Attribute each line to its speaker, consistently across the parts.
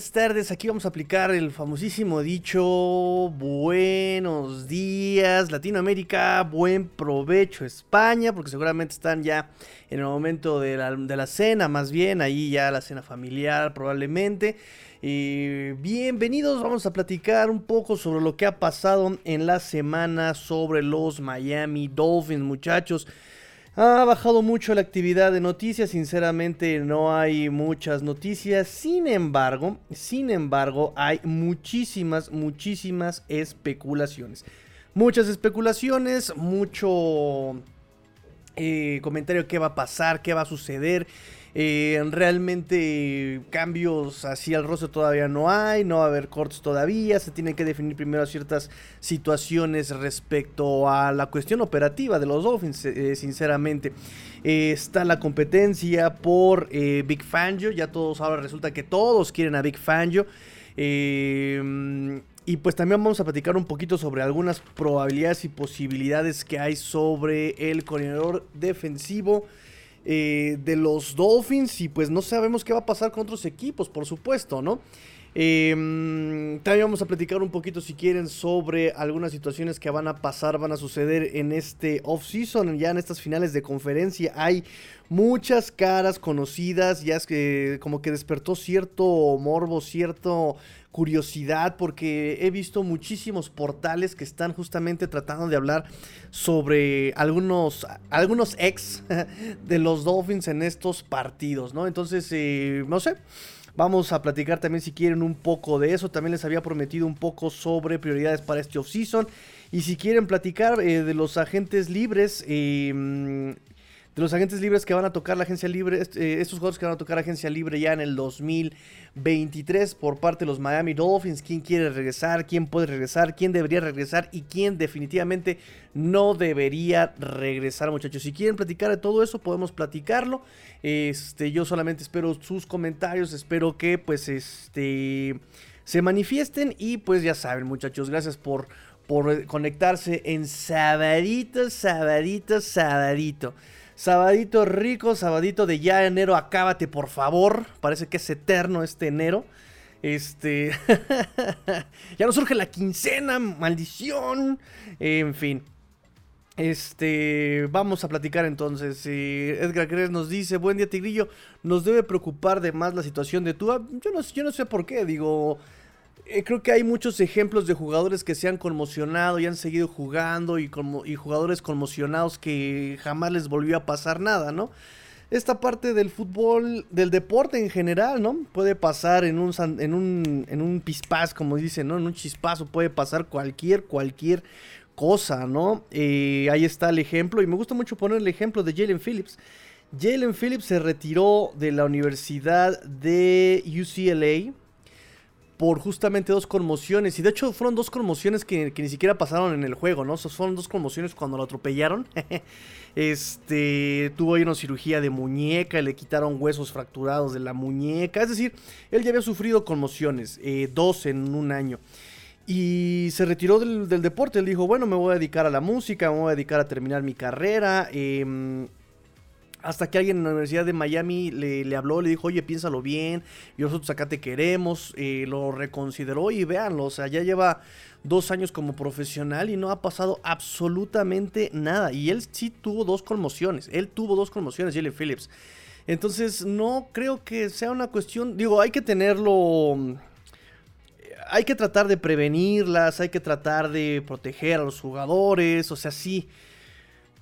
Speaker 1: buenas tardes. Aquí vamos a aplicar el famosísimo dicho buenos días Latinoamérica, buen provecho España, porque seguramente están ya en el momento de la, cena, más bien, ahí ya la cena familiar probablemente. Bienvenidos, vamos a platicar un poco sobre lo que ha pasado en la semana sobre los Miami Dolphins, muchachos. Ha bajado mucho la actividad de noticias, sinceramente no hay muchas noticias, sin embargo, sin embargo hay muchísimas, muchísimas especulaciones. Muchas especulaciones, mucho eh, comentario qué va a pasar, qué va a suceder. Eh, realmente cambios así al rostro todavía no hay, no va a haber cortes todavía, se tienen que definir primero ciertas situaciones respecto a la cuestión operativa de los Dolphins, eh, sinceramente. Eh, está la competencia por Big Fangio, ya todos ahora resulta que todos quieren a Big Fangio. y pues también vamos a platicar un poquito sobre algunas probabilidades y posibilidades que hay sobre el coordinador defensivo eh, de los Dolphins y pues no sabemos qué va a pasar con otros equipos, por supuesto, ¿no? Em, también vamos a platicar un poquito si quieren sobre algunas situaciones que van a pasar, van a suceder en este off-season, ya en estas finales de conferencia hay muchas caras conocidas, ya es que como que despertó cierto morbo, cierto curiosidad porque he visto muchísimos portales que están justamente tratando de hablar sobre algunos, algunos ex de los Dolphins en estos partidos, ¿no? Entonces, eh, no sé. Vamos a platicar también si quieren un poco de eso. También les había prometido un poco sobre prioridades para este off-season. Y si quieren platicar eh, de los agentes libres, eh, de los agentes libres que van a tocar la agencia libre, eh, estos jugadores que van a tocar la agencia libre ya en el 2023 por parte de los Miami Dolphins, quién quiere regresar, quién puede regresar, quién debería regresar y quién definitivamente no debería regresar, muchachos. Si quieren platicar de todo eso, podemos platicarlo. Este, yo solamente espero sus comentarios, espero que pues este se manifiesten y pues ya saben, muchachos, gracias por por conectarse en sabadito, sabadito, sabadito. Sabadito rico, sabadito de ya enero, acábate por favor. Parece que es eterno este enero. Este. ya no surge la quincena, maldición. en fin. Este, vamos a platicar entonces. Edgar Gres nos dice, buen día Tigrillo, nos debe preocupar de más la situación de Tua. Yo no, yo no sé por qué, digo, creo que hay muchos ejemplos de jugadores que se han conmocionado y han seguido jugando y, y jugadores conmocionados que jamás les volvió a pasar nada, ¿no? Esta parte del fútbol, del deporte en general, ¿no? Puede pasar en un, en un, en un pispaz, como dicen, ¿no? En un chispazo puede pasar cualquier, cualquier cosa, ¿no? Eh, ahí está el ejemplo y me gusta mucho poner el ejemplo de Jalen Phillips. Jalen Phillips se retiró de la Universidad de UCLA por justamente dos conmociones. Y de hecho fueron dos conmociones que, ni siquiera pasaron en el juego, ¿no? fueron dos conmociones cuando lo atropellaron. este tuvo ahí una cirugía de muñeca, le quitaron huesos fracturados de la muñeca. Es decir, él ya había sufrido conmociones, eh, dos en un año. Y se retiró del, deporte. Él dijo, bueno, me voy a dedicar a la música, me voy a dedicar a terminar mi carrera. Eh, hasta que alguien en la Universidad de Miami le, habló, le dijo, oye, piénsalo bien, y nosotros acá te queremos, eh, lo reconsideró y véanlo, o sea, ya lleva dos años como profesional y no ha pasado absolutamente nada. Y él sí tuvo dos conmociones, él tuvo dos conmociones, Jalen Phillips. Entonces, no creo que sea una cuestión, digo, hay que tenerlo hay que tratar de prevenirlas, hay que tratar de proteger a los jugadores, o sea, sí,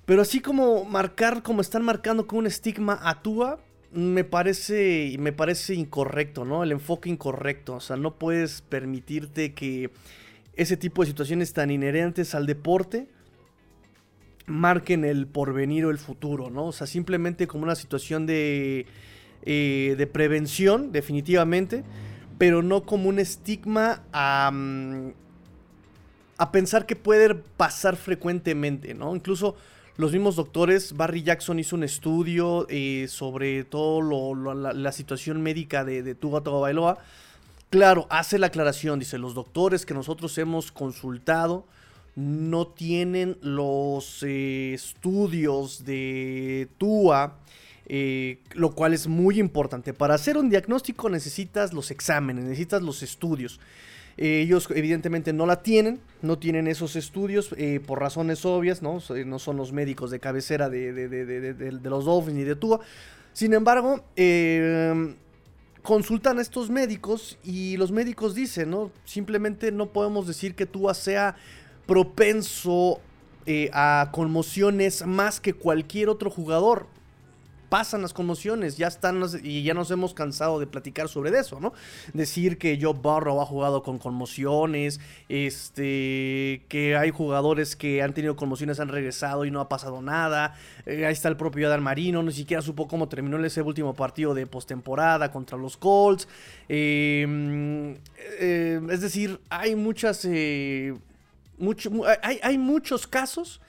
Speaker 1: pero así como marcar, como están marcando con un estigma a Tua, me parece, me parece incorrecto, ¿no? El enfoque incorrecto. O sea, no puedes permitirte que ese tipo de situaciones tan inherentes al deporte marquen el porvenir o el futuro, ¿no? O sea, simplemente como una situación de, eh, de prevención, definitivamente, pero no como un estigma a, mm, a pensar que puede pasar frecuentemente, ¿no? Incluso los mismos doctores, Barry Jackson hizo un estudio eh, sobre todo la, situación médica de, de Tuga Bailoa. Claro, hace la aclaración, dice, los doctores que nosotros hemos consultado no tienen los eh, estudios de Tua eh, lo cual es muy importante. Para hacer un diagnóstico necesitas los exámenes, necesitas los estudios. Eh, ellos evidentemente no la tienen, no tienen esos estudios eh, por razones obvias, ¿no? no son los médicos de cabecera de, de, los Dolphins ni de Tua. Sin embargo, consultan a estos médicos y los médicos dicen, ¿no? Simplemente no podemos decir que Tua sea propenso a conmociones más que cualquier otro jugador pasan las conmociones, ya están y ya nos hemos cansado de platicar sobre eso, ¿no? Decir que Joe Burrow ha jugado con conmociones, este, que hay jugadores que han tenido conmociones, han regresado y no ha pasado nada. Eh, ahí está el propio Adán Marino, ni siquiera supo cómo terminó ese último partido de postemporada contra los Colts. Em, eh, es decir, hay muchas, eh, hay, hay muchos casos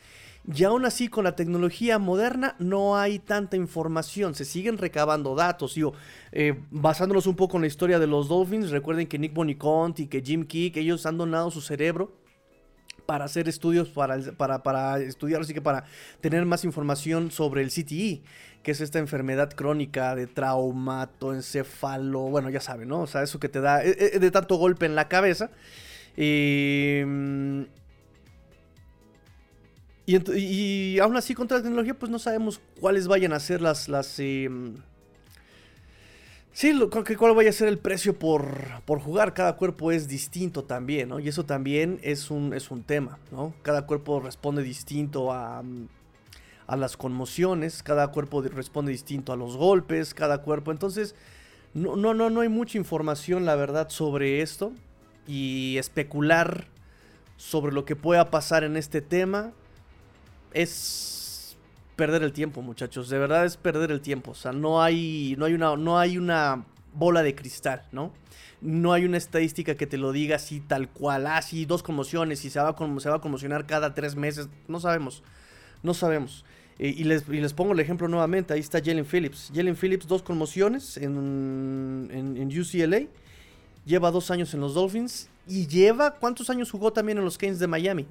Speaker 1: y aún así, con la tecnología moderna no hay tanta información, se siguen recabando datos. Yo, eh, basándonos un poco en la historia de los Dolphins, recuerden que Nick Boniconti, que Jim Key, ellos han donado su cerebro para hacer estudios, para, para, para, estudiar, así que para tener más información sobre el CTE, que es esta enfermedad crónica de traumatoencefalo, bueno, ya saben, ¿no? O sea, eso que te da eh, eh, de tanto golpe en la cabeza. Eh, y, aún así, contra la tecnología, pues no sabemos cuáles vayan a ser las. las em, sí, cuál vaya a ser el precio por, por, jugar. Cada cuerpo es distinto también, ¿no? Y eso también es un, es un tema, ¿no? Cada cuerpo responde distinto a, a las conmociones, cada cuerpo responde distinto a los golpes, cada cuerpo. Entonces, no, no, no, no hay mucha información, la verdad, sobre esto. Y especular sobre lo que pueda pasar en este tema es perder el tiempo, muchachos. De verdad es perder el tiempo. O sea, no hay, no hay, una, no hay una bola de cristal, ¿no? No hay una estadística que te lo diga así tal cual. Ah, sí, dos conmociones y se va, a, se va a conmocionar cada tres meses. No sabemos. No sabemos. Eh, y, les, les, pongo el ejemplo nuevamente. Ahí está Jalen Phillips. Jalen Phillips, dos conmociones en, en, en UCLA. Lleva dos años en los Dolphins. Y lleva, ¿cuántos años jugó también en los Canes de Miami?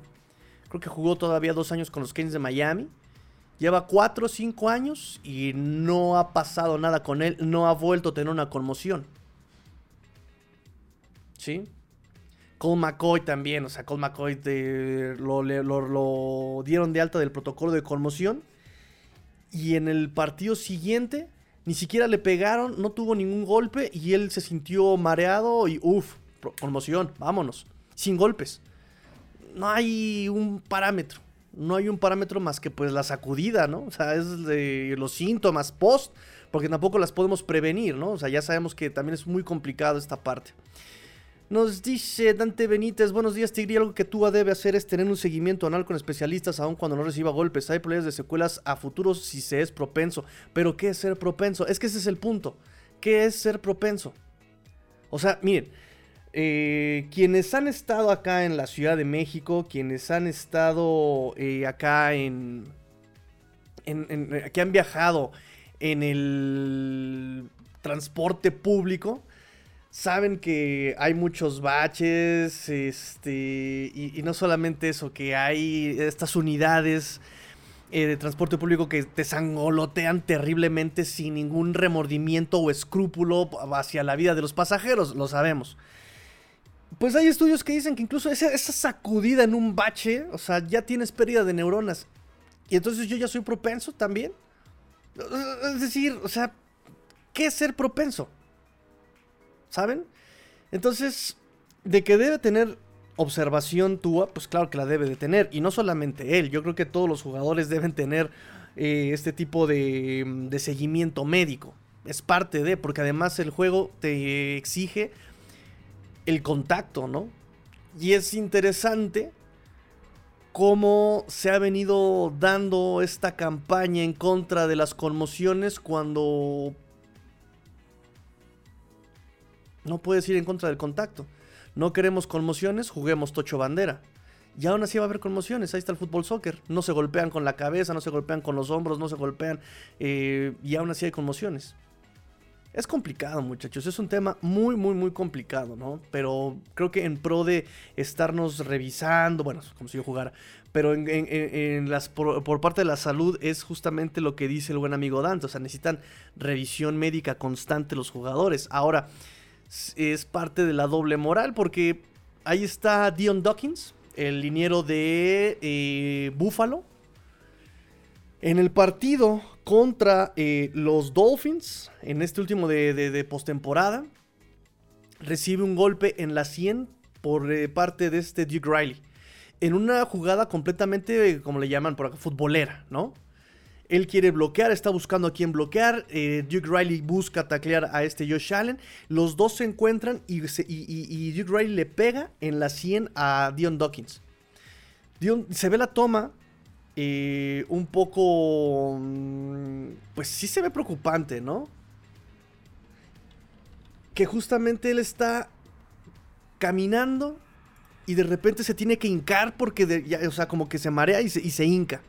Speaker 1: Creo que jugó todavía dos años con los Kings de Miami. Lleva cuatro o cinco años y no ha pasado nada con él. No ha vuelto a tener una conmoción. ¿Sí? Cole McCoy también. O sea, Cole McCoy lo, lo, dieron de alta del protocolo de conmoción. Y en el partido siguiente ni siquiera le pegaron, no tuvo ningún golpe y él se sintió mareado y uff, conmoción, vámonos, sin golpes no hay un parámetro. No hay un parámetro más que pues la sacudida, ¿no? O sea, es los síntomas post, porque tampoco las podemos prevenir, ¿no? O sea, ya sabemos que también es muy complicado esta parte. Nos dice Dante Benítez, buenos días Tigri, algo que tú debe hacer es tener un seguimiento anal con especialistas aun cuando no reciba golpes. Hay problemas de secuelas a futuros si se es propenso. Pero ¿qué es ser propenso? Es que ese es el punto. ¿Qué es ser propenso? O sea, miren, eh, quienes han estado acá en la Ciudad de México, quienes han estado eh, acá en, en, que han viajado en el transporte público, saben que hay muchos baches, este, y, no solamente eso, que hay estas unidades eh, de transporte público que te sangolotean terriblemente sin ningún remordimiento o escrúpulo hacia la vida de los pasajeros, lo sabemos. Pues hay estudios que dicen que incluso esa, sacudida en un bache, o sea, ya tienes pérdida de neuronas. Y entonces yo ya soy propenso también. Es decir, o sea, ¿qué es ser propenso? ¿Saben? Entonces, de que debe tener observación Tua, pues claro que la debe de tener. Y no solamente él, yo creo que todos los jugadores deben tener eh, este tipo de, de seguimiento médico. Es parte de, porque además el juego te exige el contacto, ¿no? Y es interesante cómo se ha venido dando esta campaña en contra de las conmociones cuando no puedes ir en contra del contacto. No queremos conmociones, juguemos tocho bandera. Y aún así va a haber conmociones, ahí está el fútbol soccer. No se golpean con la cabeza, no se golpean con los hombros, no se golpean. Eh, y aún así hay conmociones. Es complicado, muchachos. Es un tema muy, muy, muy complicado, ¿no? Pero creo que en pro de estarnos revisando, bueno, como si yo jugara, pero en, las, por, parte de la salud es justamente lo que dice el buen amigo Dante. O sea, necesitan revisión médica constante los jugadores. Ahora, es parte de la doble moral porque ahí está Dion Dawkins, el liniero de eh, Buffalo. En el partido contra eh, los Dolphins, en este último de, de, postemporada, recibe un golpe en la 100 por eh, parte de este Duke Riley. En una jugada completamente, como le llaman por acá, futbolera, ¿no? Él quiere bloquear, está buscando a quién bloquear. Eh, Duke Riley busca taclear a este Josh Allen. Los dos se encuentran y, Duke Riley le pega en la 100 a Dion Dawkins. se ve la toma eh, un poco, mm, pues sí se ve preocupante, ¿no? Que justamente él está caminando y de repente se tiene que hincar porque, o sea, como que se marea y se, y se hinca.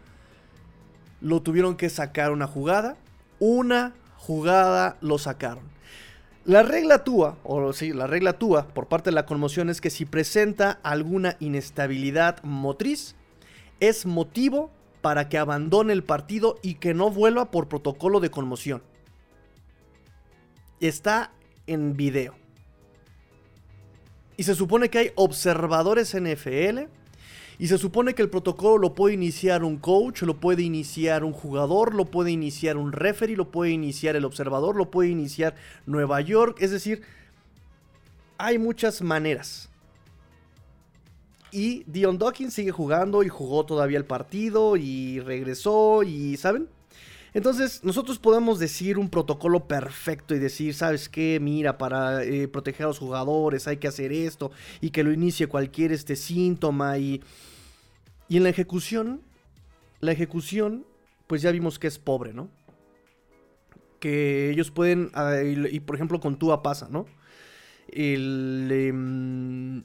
Speaker 1: Lo tuvieron que sacar una jugada. Una jugada lo sacaron. La regla TUA, o sí, la regla TUA por parte de la conmoción es que si presenta alguna inestabilidad motriz, es motivo para que abandone el partido y que no vuelva por protocolo de conmoción. Está en video. Y se supone que hay observadores NFL. Y se supone que el protocolo lo puede iniciar un coach, lo puede iniciar un jugador, lo puede iniciar un referee, lo puede iniciar el observador, lo puede iniciar Nueva York. Es decir, hay muchas maneras. Y Dion Dawkins sigue jugando y jugó todavía el partido y regresó y, ¿saben? Entonces, nosotros podemos decir un protocolo perfecto y decir, ¿sabes qué? Mira, para eh, proteger a los jugadores hay que hacer esto y que lo inicie cualquier este síntoma y... Y en la ejecución, la ejecución, pues ya vimos que es pobre, ¿no? Que ellos pueden, ah, y, por ejemplo con Tua pasa, ¿no? El... Em,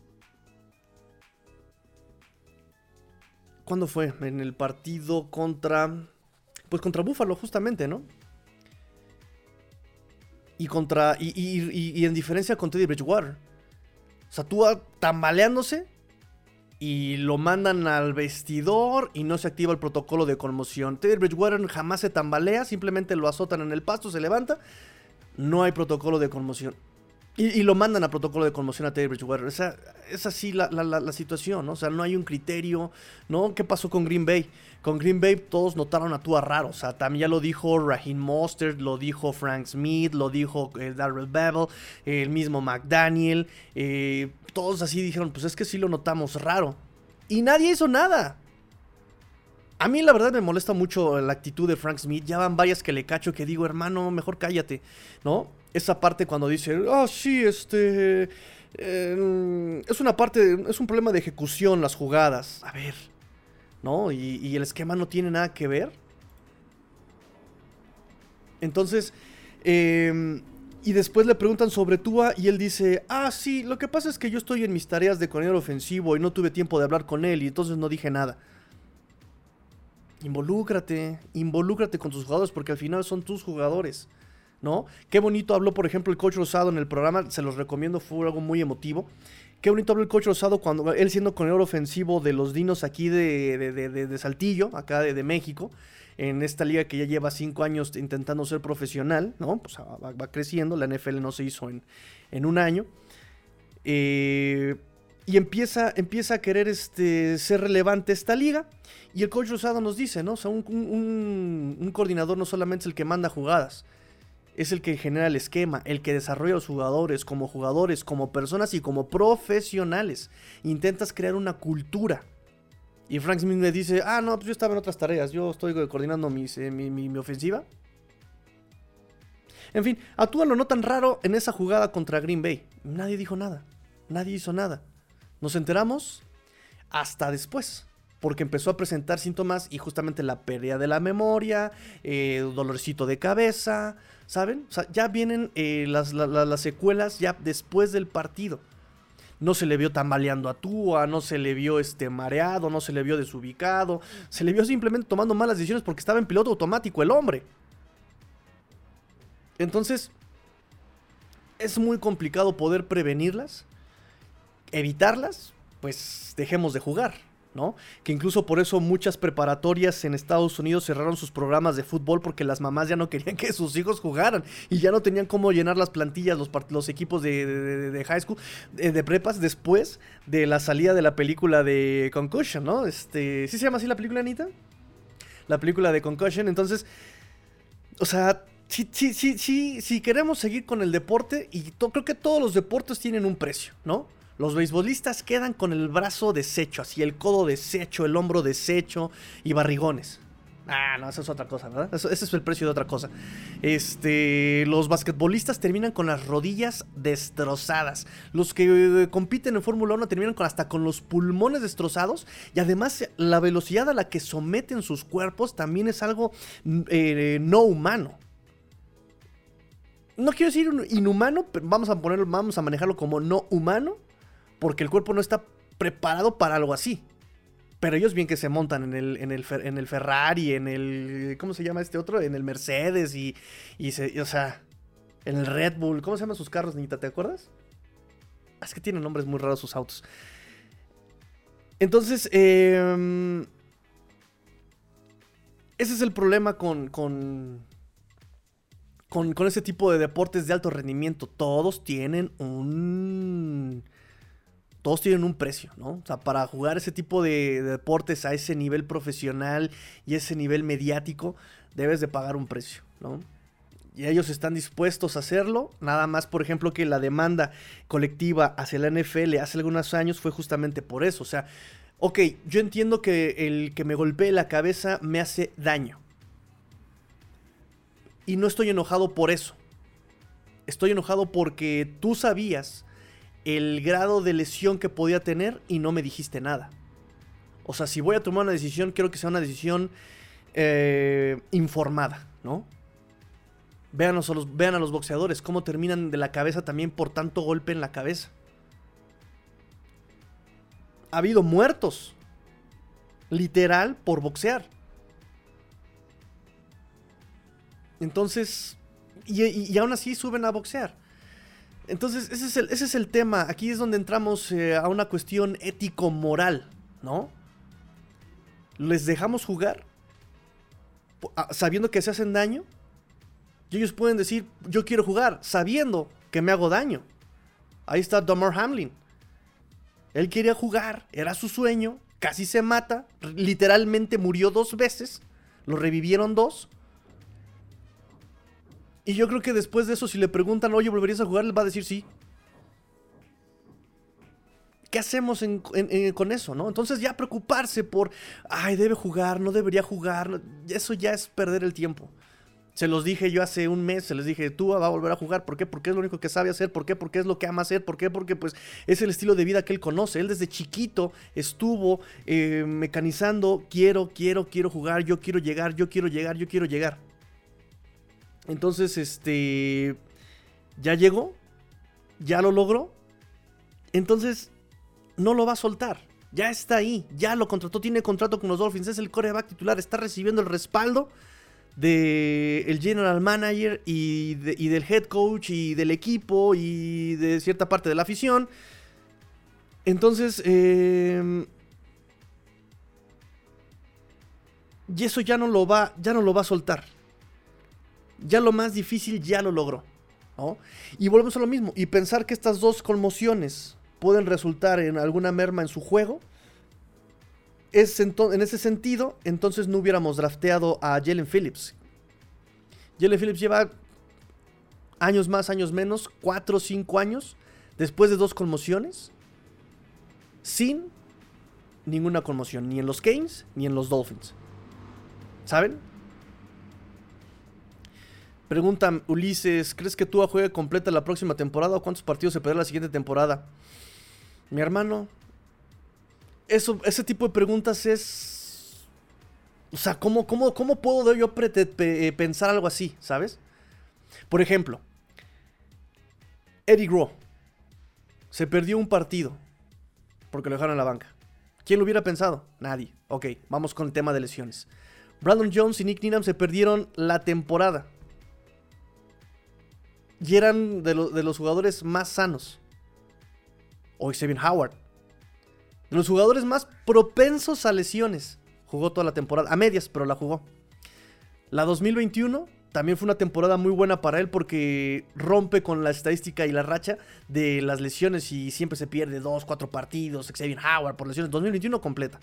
Speaker 1: ¿Cuándo fue? En el partido contra. Pues contra Búfalo, justamente, ¿no? Y contra. Y, en diferencia con Teddy Bridgewater. O sea, tú tambaleándose. Y lo mandan al vestidor. Y no se activa el protocolo de conmoción. Teddy Bridgewater jamás se tambalea. Simplemente lo azotan en el pasto, se levanta. No hay protocolo de conmoción. Y, lo mandan a protocolo de conmoción a Teddy Bridgewater. Esa, es así la, situación, ¿no? O sea, no hay un criterio, ¿no? ¿Qué pasó con Green Bay? Con Green Bay todos notaron a Tua raro. O sea, también ya lo dijo Raheem Mostert, lo dijo Frank Smith, lo dijo eh, Darrell Bevel, el mismo McDaniel. Eh, todos así dijeron, pues es que sí lo notamos raro. Y nadie hizo nada. A mí la verdad me molesta mucho la actitud de Frank Smith. Ya van varias que le cacho que digo, hermano, mejor cállate, ¿no? Esa parte cuando dice, ah, sí, este... Em, es una parte, es un problema de ejecución las jugadas. A ver, ¿no? Y, el esquema no tiene nada que ver. Entonces, em, y después le preguntan sobre Tua y él dice, ah, sí, lo que pasa es que yo estoy en mis tareas de coordinador ofensivo y no tuve tiempo de hablar con él y entonces no dije nada. Involúcrate, involúcrate con tus jugadores porque al final son tus jugadores. ¿No? Qué bonito habló, por ejemplo, el coach Rosado en el programa, se los recomiendo, fue algo muy emotivo. Qué bonito habló el coach Rosado cuando él siendo corredor ofensivo de los Dinos aquí de, Saltillo, acá de, México, en esta liga que ya lleva cinco años intentando ser profesional, ¿no? Pues va, creciendo, la NFL no se hizo en, en un año. Eh, y empieza, empieza a querer este, ser relevante esta liga. Y el coach Rosado nos dice, ¿no? O sea, un, un coordinador no solamente es el que manda jugadas, es el que genera el esquema, el que desarrolla los jugadores como jugadores, como personas y como profesionales. Intentas crear una cultura. Y Frank Smith me dice, ah, no, pues yo estaba en otras tareas, yo estoy coordinando eh, mi, ofensiva. En fin, actúan lo no tan raro en esa jugada contra Green Bay. Nadie dijo nada, nadie hizo nada. Nos enteramos hasta después porque empezó a presentar síntomas y justamente la pérdida de la memoria, eh, dolorcito de cabeza, ¿saben? O sea, ya vienen eh, las, secuelas ya después del partido. No se le vio tambaleando a Tua, no se le vio este mareado, no se le vio desubicado, se le vio simplemente tomando malas decisiones porque estaba en piloto automático el hombre. Entonces, es muy complicado poder prevenirlas, evitarlas, pues dejemos de jugar. ¿No? Que incluso por eso muchas preparatorias en Estados Unidos cerraron sus programas de fútbol porque las mamás ya no querían que sus hijos jugaran y ya no tenían cómo llenar las plantillas, los, los equipos de, high school, de, de, prepas, después de la salida de la película de Concussion, ¿no? Este, ¿Sí se llama así la película, Anita? La película de Concussion, entonces, o sea... Si queremos seguir con el deporte, y creo que todos los deportes tienen un precio, ¿no? Los beisbolistas quedan con el brazo deshecho, así el codo deshecho, el hombro deshecho y barrigones. Ah, no, eso es otra cosa, ¿verdad? ese es el precio de otra cosa. Este, los basquetbolistas terminan con las rodillas destrozadas. Los que eh, compiten en Fórmula 1 terminan con, hasta con los pulmones destrozados. Y además, la velocidad a la que someten sus cuerpos también es algo mm, eh, no humano. No quiero decir inhumano, pero vamos a ponerlo, vamos a manejarlo como no humano porque el cuerpo no está preparado para algo así. Pero ellos bien que se montan en el, en el, en el Ferrari, en el... ¿Cómo se llama este otro? En el Mercedes y, y, o sea, en el Red Bull. ¿Cómo se llaman sus carros, niñita? ¿Te acuerdas? Es que tienen nombres muy raros sus autos. Entonces, eh, ese es el problema con, con, con, con ese tipo de deportes de alto rendimiento. Todos tienen un todos tienen un precio, ¿no? O sea, para jugar ese tipo de, deportes a ese nivel profesional y ese nivel mediático, debes de pagar un precio, ¿no? Y ellos están dispuestos a hacerlo. Nada más, por ejemplo, que la demanda colectiva hacia la NFL hace algunos años fue justamente por eso. O sea, ok, yo entiendo que el que me golpee la cabeza me hace daño. Y no estoy enojado por eso. Estoy enojado porque tú sabías el grado de lesión que podía tener y no me dijiste nada. O sea, si voy a tomar una decisión, quiero que sea una decisión eh, informada, ¿no? Vean a, los, vean a los boxeadores, cómo terminan de la cabeza también por tanto golpe en la cabeza. Ha habido muertos, literal, por boxear. Entonces, y aún así suben a boxear. Entonces, ese es el, ese es el tema. Aquí es donde entramos eh, a una cuestión ético-moral, ¿no? Les dejamos jugar sabiendo que se hacen daño. Y ellos pueden decir, yo quiero jugar, sabiendo que me hago daño. Ahí está Dummer Hamlin. Él quería jugar, era su sueño, casi se mata, literalmente murió dos veces, lo revivieron dos. Y yo creo que después de eso, si le preguntan, oye, ¿volverías a jugar? Les va a decir sí. ¿Qué hacemos con eso, no? Entonces ya preocuparse por, ay, debe jugar, no debería jugar, eso ya es perder el tiempo. Se los dije yo hace un mes, se les dije, tú va a volver a jugar. ¿Por qué? Porque es lo único que sabe hacer. ¿Por qué? Porque es lo que ama hacer. ¿Por qué? Porque pues es el estilo de vida que él conoce. Él desde chiquito estuvo eh, mecanizando, quiero, quiero, quiero jugar, yo quiero llegar, yo quiero llegar, yo quiero llegar. Entonces, este. Ya llegó. Ya lo logró. Entonces, no lo va a soltar. Ya está ahí. Ya lo contrató. Tiene contrato con los Dolphins. Es el coreback titular. Está recibiendo el respaldo del general manager y, del head coach y del equipo y de cierta parte de la afición. Entonces, em, y eso ya no lo va, ya no lo va a soltar ya lo más difícil ya lo logró. Y volvemos a lo mismo. Y pensar que estas dos conmociones pueden resultar en alguna merma en su juego. Es en ese sentido, entonces no hubiéramos drafteado a Jalen Phillips. Jalen Phillips lleva años más, años menos, 4 o 5 años, después de dos conmociones, sin ninguna conmoción, ni en los Canes ni en los Dolphins. ¿Saben? Pregunta Ulises, ¿crees que Tua juegue completa la próxima temporada o cuántos partidos se perderá la siguiente temporada? Mi hermano, eso, ese tipo de preguntas es... O sea, ¿cómo, cómo, cómo puedo yo eh, pensar algo así, sabes? Por ejemplo, Eddie Groh se perdió un partido porque lo dejaron en la banca. ¿Quién lo hubiera pensado? Nadie. Ok, vamos con el tema de lesiones. Brandon Jones y Nick Needham se perdieron la temporada y eran de, de los jugadores más sanos. O Xavier Howard. De los jugadores más propensos a lesiones. Jugó toda la temporada, a medias, pero la jugó. La 2021 también fue una temporada muy buena para él porque rompe con la estadística y la racha de las lesiones y siempre se pierde dos, cuatro partidos. Xavier Howard por lesiones. 2021 completa.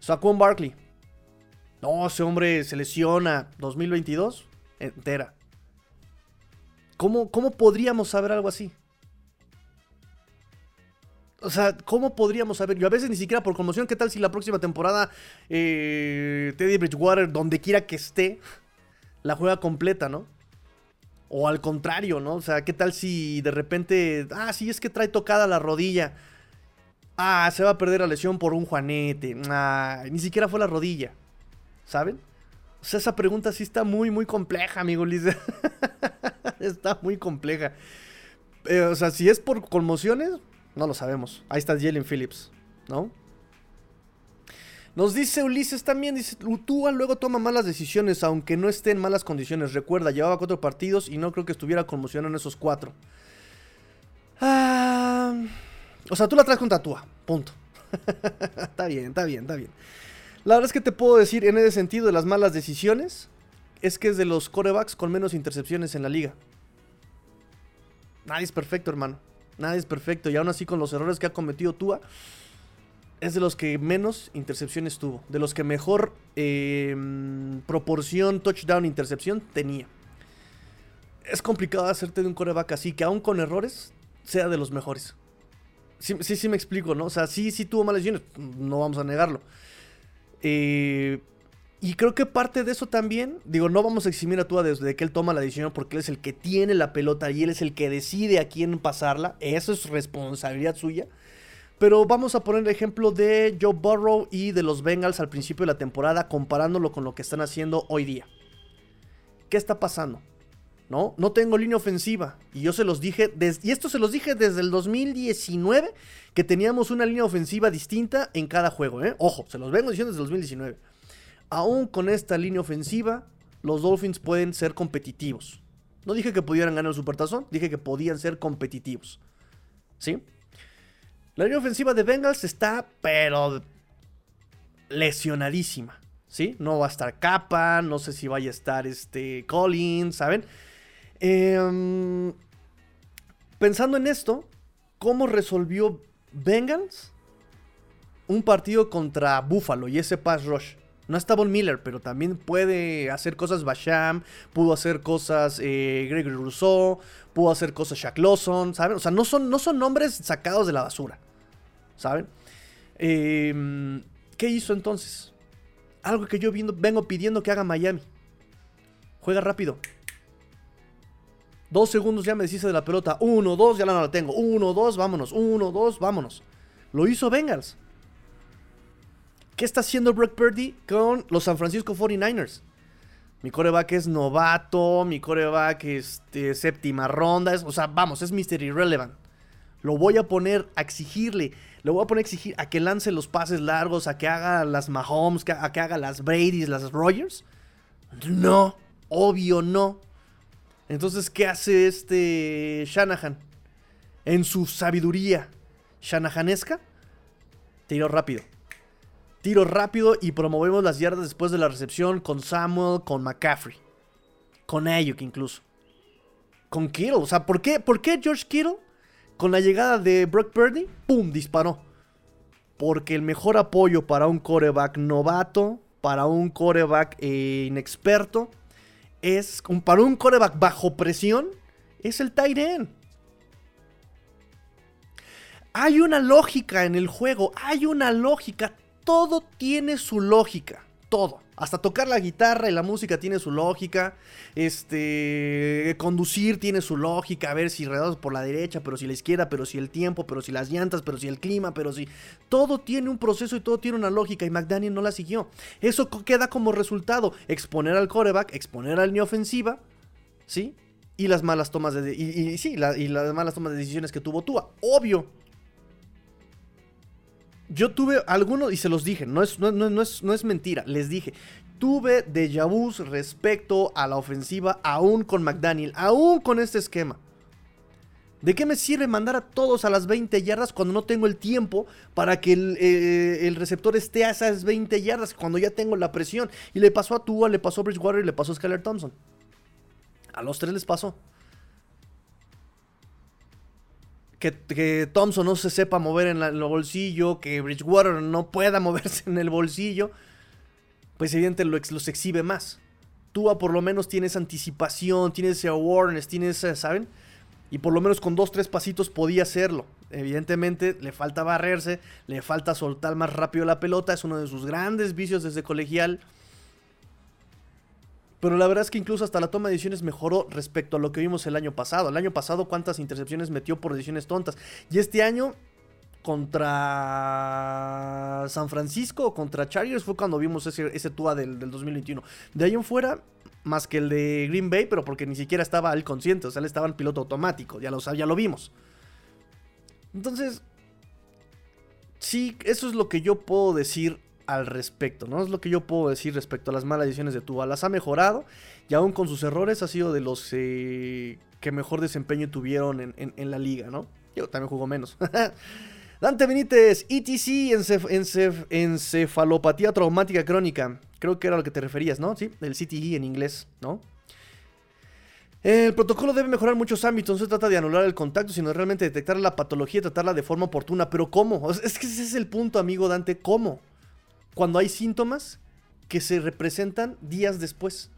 Speaker 1: Saquon Barkley. No, ese hombre se lesiona. 2022 entera. ¿Cómo, ¿Cómo podríamos saber algo así? O sea, ¿cómo podríamos saber? Yo a veces ni siquiera por conmoción, ¿qué tal si la próxima temporada eh, Teddy Bridgewater, donde quiera que esté, la juega completa, ¿no? O al contrario, ¿no? O sea, ¿qué tal si de repente, ah, sí, es que trae tocada la rodilla. Ah, se va a perder la lesión por un juanete. Ah, ni siquiera fue la rodilla. ¿Saben? O sea, esa pregunta sí está muy, muy compleja, amigo Liz. está muy compleja. Eh, o sea, si es por conmociones, no lo sabemos. Ahí está Jalen Phillips, ¿no? Nos dice Ulises también, dice, Tua luego toma malas decisiones, aunque no esté en malas condiciones. Recuerda, llevaba cuatro partidos y no creo que estuviera conmocionado en esos cuatro. Ah, o sea, tú la traes contra Tua, punto. está bien, está bien, está bien. La verdad es que te puedo decir en ese sentido de las malas decisiones, es que es de los corebacks con menos intercepciones en la liga. Nadie es perfecto, hermano. Nadie es perfecto. Y aún así, con los errores que ha cometido Tua, es de los que menos intercepciones tuvo. De los que mejor em, proporción touchdown-intercepción tenía. Es complicado hacerte de un coreback así, que aún con errores, sea de los mejores. Sí, sí, sí me explico, ¿no? O sea, sí, sí tuvo malas lesiones, no vamos a negarlo. Eh, y creo que parte de eso también, digo, no vamos a eximir a Tua desde que él toma la decisión porque él es el que tiene la pelota y él es el que decide a quién pasarla. Eso es responsabilidad suya. Pero vamos a poner el ejemplo de Joe Burrow y de los Bengals al principio de la temporada comparándolo con lo que están haciendo hoy día. ¿Qué está pasando? ¿No? No tengo línea ofensiva. Y yo se los dije, y esto se los dije desde el 2019, que teníamos una línea ofensiva distinta en cada juego. ¿eh? Ojo, se los vengo diciendo desde el 2019 aún con esta línea ofensiva, los Dolphins pueden ser competitivos. No dije que pudieran ganar el Supertazón, dije que podían ser competitivos. ¿Sí? La línea ofensiva de Bengals está, pero lesionadísima. ¿Sí? No va a estar Capa, no sé si vaya a estar este Collins, ¿saben? Em, pensando en esto, ¿cómo resolvió Bengals un partido contra Buffalo y ese pass rush? No está Von Miller, pero también puede hacer cosas Basham, pudo hacer cosas eh, Gregory Rousseau, pudo hacer cosas Shaq Lawson, ¿saben? O sea, no son, no son nombres sacados de la basura, ¿saben? Em, ¿Qué hizo entonces? Algo que yo vengo pidiendo que haga Miami. Juega rápido. Dos segundos ya me deshice de la pelota. Uno, dos, ya no la tengo. Uno, dos, vámonos. Uno, dos, vámonos. Lo hizo Bengals. ¿Qué está haciendo Brock Purdy con los San Francisco 49ers? Mi coreback es novato, mi coreback es este, séptima ronda, o sea, vamos, es Mr. Irrelevant. Lo voy a poner a exigirle, lo voy a poner a exigir a que lance los pases largos, a que haga las Mahomes, a que haga las Brady's, las Rogers. No, obvio no. Entonces, ¿qué hace este Shanahan? En su sabiduría shanahanesca, tiro rápido tiro rápido y promovemos las yardas después de la recepción con Samuel, con McCaffrey, con Ayuk incluso, con Kittle. O sea, ¿por qué, ¿por qué George Kittle con la llegada de Brock Purdy, ¡pum!, disparó? Porque el mejor apoyo para un coreback novato, para un coreback eh, inexperto, es, para un coreback bajo presión, es el tight. Hay una lógica en el juego, hay una lógica todo tiene su lógica, todo. Hasta tocar la guitarra y la música tiene su lógica. Este. Conducir tiene su lógica. A ver si redados por la derecha, pero si la izquierda, pero si el tiempo, pero si las llantas, pero si el clima, pero si. Todo tiene un proceso y todo tiene una lógica. Y McDaniel no la siguió. Eso queda como resultado: exponer al coreback, exponer a la ofensiva. ¿Sí? Y las malas tomas de. Y, sí, y las malas tomas de decisiones que tuvo Tua. Obvio yo tuve algunos, y se los dije, no es, no, es, no es mentira, les dije, tuve déjà vu respecto a la ofensiva, aún con McDaniel, aún con este esquema. ¿De qué me sirve mandar a todos a las 20 yardas cuando no tengo el tiempo para que eh, el, receptor esté a esas 20 yardas cuando ya tengo la presión? Y le pasó a Tua, le pasó a Bridgewater y le pasó a Skyler Thompson. A los tres les pasó. Que, Thompson no se sepa mover en, el bolsillo, que Bridgewater no pueda moverse en el bolsillo, pues evidentemente los exhibe más. Tua por lo menos tienes anticipación, tienes awareness, tienes, ¿saben? Y por lo menos con dos, tres pasitos podía hacerlo. Evidentemente le falta barrerse, le falta soltar más rápido la pelota, es uno de sus grandes vicios desde colegial. Pero la verdad es que incluso hasta la toma de decisiones mejoró respecto a lo que vimos el año pasado. El año pasado cuántas intercepciones metió por decisiones tontas. Y este año contra San Francisco o contra Chargers fue cuando vimos ese, ese Tua del, del 2021. De ahí en fuera, más que el de Green Bay, pero porque ni siquiera estaba al consciente, o sea, él estaba en piloto automático, ya lo, ya lo vimos. Entonces, sí, eso es lo que yo puedo decir al respecto, ¿no? Es lo que yo puedo decir respecto a las malas decisiones de Tua. Las ha mejorado y aún con sus errores ha sido de los eh, que mejor desempeño tuvieron en, la liga, ¿no? Yo también jugó menos. Dante Benítez, ETC, encefalopatía traumática crónica. Creo que era lo que te referías, ¿no? Sí, el CTE en inglés, ¿no? El protocolo debe mejorar muchos ámbitos, no se trata de anular el contacto, sino realmente detectar la patología y tratarla de forma oportuna. Pero ¿cómo? Es que ese es el punto, amigo Dante, ¿cómo? Cuando hay síntomas que se representan días después.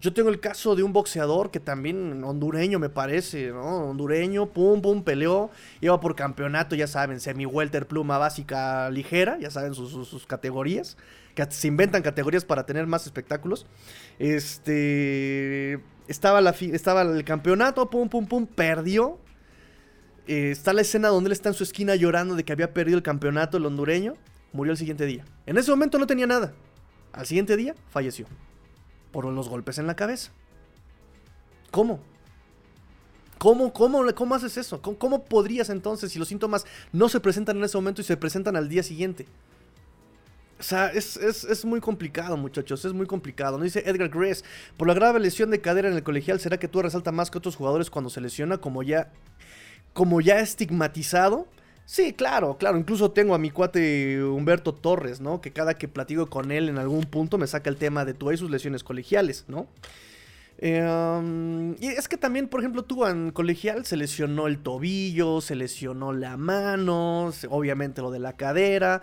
Speaker 1: Yo tengo el caso de un boxeador que también hondureño me parece, ¿no? Hondureño, pum, pum, peleó, iba por campeonato, ya saben, semi-welter, pluma básica ligera, ya saben sus, categorías, que se inventan categorías para tener más espectáculos. Este, estaba, la, estaba el campeonato, pum, pum, pum, perdió. Eh, está la escena donde él está en su esquina llorando de que había perdido el campeonato, el hondureño, murió el siguiente día. En ese momento no tenía nada. Al siguiente día falleció por los golpes en la cabeza. ¿Cómo? ¿Cómo, cómo, cómo haces eso? ¿Cómo, podrías entonces, si los síntomas no se presentan en ese momento y se presentan al día siguiente? O sea, es, muy complicado, muchachos, es muy complicado. No dice Edgar Grace, por la grave lesión de cadera en el colegial, ¿será que tú resalta más que otros jugadores cuando se lesiona como ya, como ya estigmatizado? Sí, claro, claro. Incluso tengo a mi cuate Humberto Torres, ¿no? Que cada que platico con él en algún punto me saca el tema de tú y sus lesiones colegiales, ¿no? Em, y es que también, por ejemplo, tú en colegial se lesionó el tobillo, se lesionó la mano, obviamente lo de la cadera.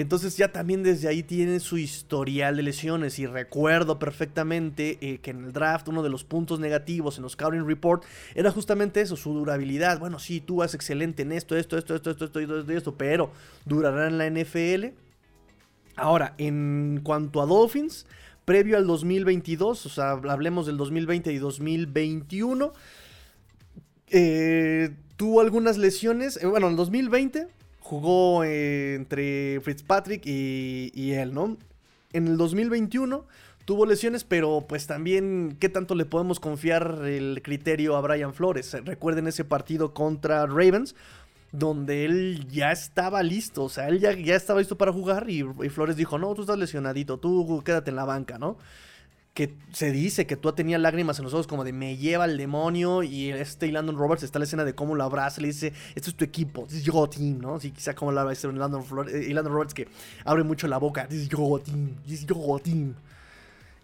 Speaker 1: Entonces ya también desde ahí tiene su historial de lesiones y recuerdo perfectamente eh, que en el draft uno de los puntos negativos en los scouting report era justamente eso, su durabilidad. Bueno, sí, tú vas excelente en esto, esto, esto, esto, esto, esto, esto, esto, pero durará en la NFL. Ahora, en cuanto a Dolphins, previo al 2022, o sea, hablemos del 2020 y 2021, eh, tuvo algunas lesiones, eh, bueno, en el 2020 jugó eh, entre Fitzpatrick y, y él, ¿no? En el 2021 tuvo lesiones, pero pues también, ¿qué tanto le podemos confiar el criterio a Brian Flores? Recuerden ese partido contra Ravens, donde él ya estaba listo, o sea, él ya, ya estaba listo para jugar y, y, Flores dijo, no, tú estás lesionadito, tú quédate en la banca, ¿no? Que se dice que tú tenía lágrimas en los ojos como de me lleva el demonio y este Landon Roberts está la escena de cómo lo abraza le dice esto es tu equipo this is your team ¿no? Sí, quizá como la dice Landon, eh, Roberts que abre mucho la boca this is your team this is your team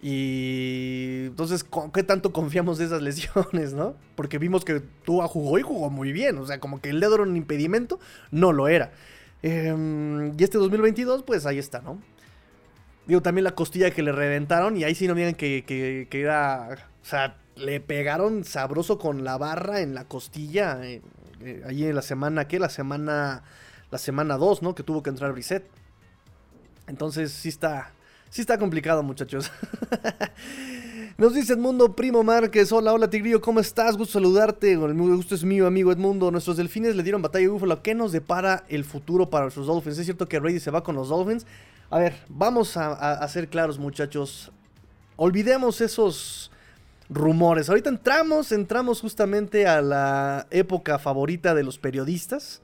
Speaker 1: y entonces, ¿qué tanto confiamos de esas lesiones, no? Porque vimos que tú jugó y jugó muy bien. O sea, como que el dedo era un impedimento, no lo era. Em, y este 2022, pues ahí está, ¿no? Digo, también la costilla que le reventaron. Y ahí sí no miren que, que, era. O sea, le pegaron sabroso con la barra en la costilla. Eh, eh, ahí en la semana, ¿qué? La semana. La semana 2, ¿no? Que tuvo que entrar reset. Entonces sí está. Sí está complicado, muchachos. Nos dice Edmundo Primo Márquez. Hola, hola Tigrillo, ¿cómo estás? Gusto saludarte. El gusto es mío, amigo Edmundo. Nuestros delfines le dieron batalla a Búfalo. ¿Qué nos depara el futuro para nuestros Dolphins? ¿Es cierto que Brady se va con los Dolphins? A ver, vamos a, ser claros, muchachos. Olvidemos esos rumores. Ahorita entramos, entramos justamente a la época favorita de los periodistas.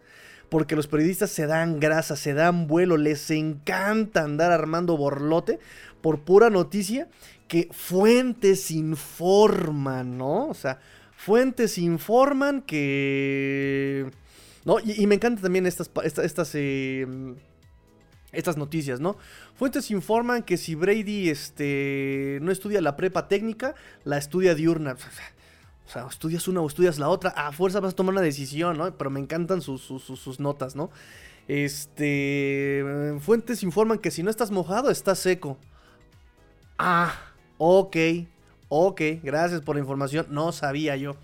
Speaker 1: porque los periodistas se dan grasa, se dan vuelo, les encanta andar armando borlote por pura noticia que fuentes informan, ¿no? O sea, fuentes informan que... ¿No? Y, me encantan también estas, estas, em, estas noticias, ¿no? Fuentes informan que si Brady este, no estudia la prepa técnica, la estudia diurna. O sea, estudias una o estudias la otra, a fuerza vas a tomar una decisión, ¿no? Pero me encantan sus, sus, notas, ¿no? Este. Fuentes informan que si no estás mojado, estás seco. Ah, ok. Ok, gracias por la información. No sabía yo.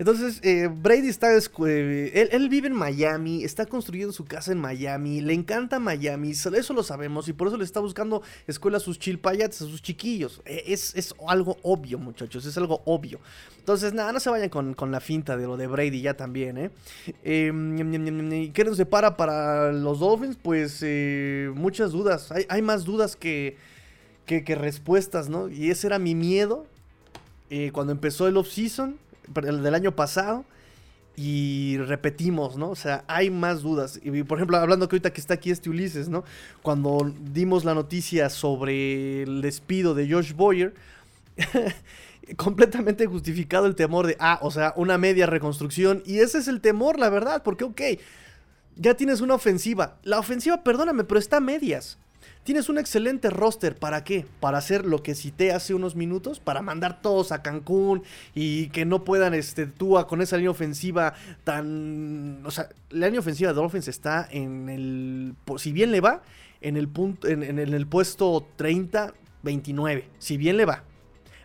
Speaker 1: Entonces, eh, Brady está. Eh, él, vive en Miami, está construyendo su casa en Miami, le encanta Miami, eso lo sabemos, y por eso le está buscando escuelas a sus chilpayates, a sus chiquillos. E, es, algo obvio, muchachos, es algo obvio. Entonces, nada, no se vayan con, la finta de lo de Brady ya también, ¿eh? eh ¿Qué nos separa para los Dolphins? Pues eh, muchas dudas. Hay, más dudas que, que, respuestas, ¿no? Y ese era mi miedo cuando empezó el off-season del año pasado y repetimos, ¿no? O sea, hay más dudas. Por ejemplo, hablando que ahorita que está aquí este Ulises, ¿no? Cuando dimos la noticia sobre el despido de Josh Boyer, completamente justificado el temor de, ah, o sea, una media reconstrucción. Y ese es el temor, la verdad, porque, ok, ya tienes una ofensiva. La ofensiva, perdóname, pero está a medias. Tienes un excelente roster, ¿para qué? Para hacer lo que cité hace unos minutos, para mandar todos a Cancún y que no puedan, este, tú con esa línea ofensiva tan... O sea, la línea ofensiva de Dolphins está en el... Si bien le va, en el, punto, en, el puesto 30, 29. Si bien le va.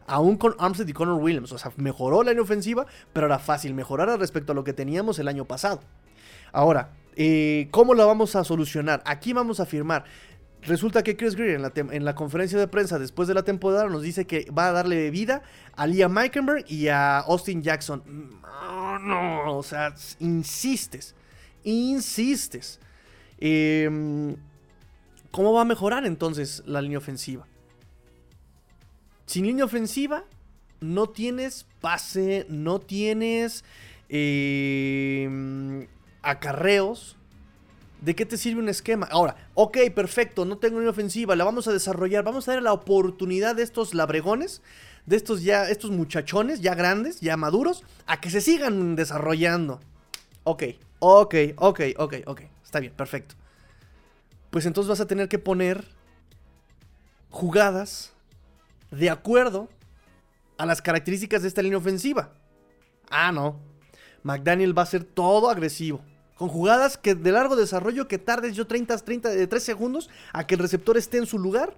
Speaker 1: Aún con Armstead y Connor Williams. O sea, mejoró la línea ofensiva, pero era fácil mejorar respecto a lo que teníamos el año pasado. Ahora, eh, ¿cómo la vamos a solucionar? Aquí vamos a firmar. Resulta que Chris Greer en la, conferencia de prensa después de la temporada nos dice que va a darle vida a Liam Meikenberg y a Austin Jackson. No, no, o sea, insistes, insistes. Em, ¿Cómo va a mejorar entonces la línea ofensiva? Sin línea ofensiva no tienes pase, no tienes em, acarreos, ¿De qué te sirve un esquema? Ahora, ok, perfecto, no tengo una ofensiva, la vamos a desarrollar, vamos a dar la oportunidad de estos labregones, de estos ya, estos muchachones ya grandes, ya maduros, a que se sigan desarrollando. Ok, ok, ok, ok, ok, está bien, perfecto. Pues entonces vas a tener que poner jugadas de acuerdo a las características de esta línea ofensiva. Ah, no. McDaniel va a ser todo agresivo con jugadas que de largo desarrollo que tardes yo 30, 30, de 3 segundos a que el receptor esté en su lugar.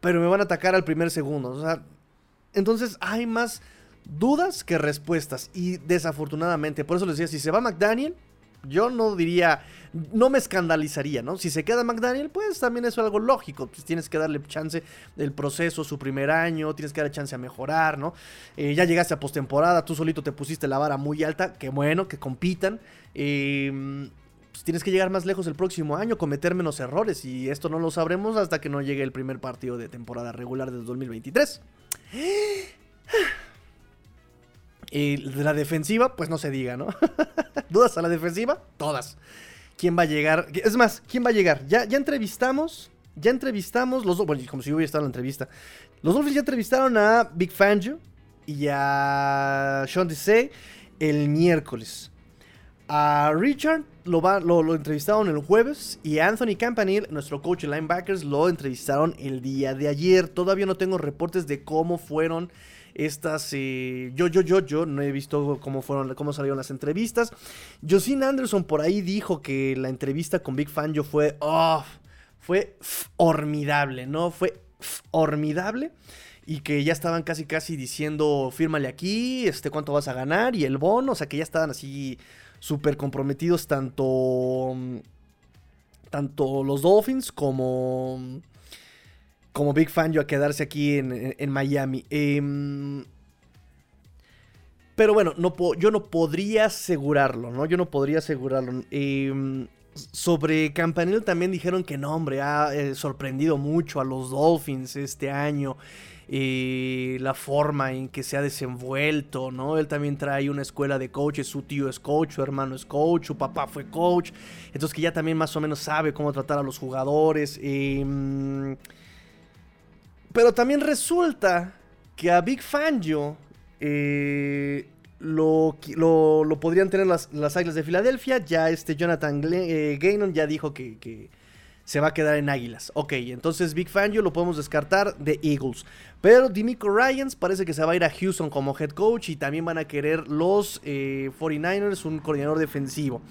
Speaker 1: Pero me van a atacar al primer segundo. Entonces hay más dudas que respuestas. Y desafortunadamente, por eso les decía, si se va McDaniel, yo no diría, no me escandalizaría, ¿no? Si se queda McDaniel, pues también es algo lógico. Pues tienes que darle chance del proceso, su primer año, tienes que darle chance a mejorar, ¿no? Eh, ya llegaste a postemporada, tú solito te pusiste la vara muy alta, que bueno, que compitan. Eh, pues tienes que llegar más lejos el próximo año, cometer menos errores. Y esto no lo sabremos hasta que no llegue el primer partido de temporada regular del 2023. Y de la defensiva, pues no se diga, ¿no? ¿Dudas a la defensiva? Todas. ¿Quién va a llegar? Es más, ¿quién va a llegar? Ya, ya entrevistamos, ya entrevistamos los dos, bueno, como si yo hubiera estado en la entrevista. Los Dolphins ya entrevistaron a Big Fangio y a Sean Desai el miércoles. A Richard lo, va, lo, lo, entrevistaron el jueves y a Anthony Campanile, nuestro coach de linebackers, lo entrevistaron el día de ayer. Todavía no tengo reportes de cómo fueron estas, eh, yo, yo, yo, yo no he visto cómo fueron, cómo salieron las entrevistas. Josine Anderson por ahí dijo que la entrevista con Big Fan yo fue, oh, fue formidable, ¿no? Fue formidable y que ya estaban casi casi diciendo, fírmale aquí, este, cuánto vas a ganar y el bono, o sea que ya estaban así súper comprometidos tanto, tanto los Dolphins como como Big Fan yo a quedarse aquí en, Miami. Em, pero bueno, no yo no podría asegurarlo, ¿no? Yo no podría asegurarlo. Em, sobre Campanile también dijeron que no, hombre, ha eh, sorprendido mucho a los Dolphins este año. eh, la forma en que se ha desenvuelto, ¿no? Él también trae una escuela de coaches, su tío es coach, su hermano es coach, su papá fue coach, entonces que ya también más o menos sabe cómo tratar a los jugadores. Em, pero también resulta que a Big Fangio eh, lo, lo, podrían tener las, las Águilas de Filadelfia. Ya este Jonathan eh, Gainon ya dijo que, se va a quedar en Águilas. Ok, entonces Big Fangio lo podemos descartar de Eagles. Pero Dimico Ryans parece que se va a ir a Houston como head coach y también van a querer los 49ers eh, un coordinador defensivo.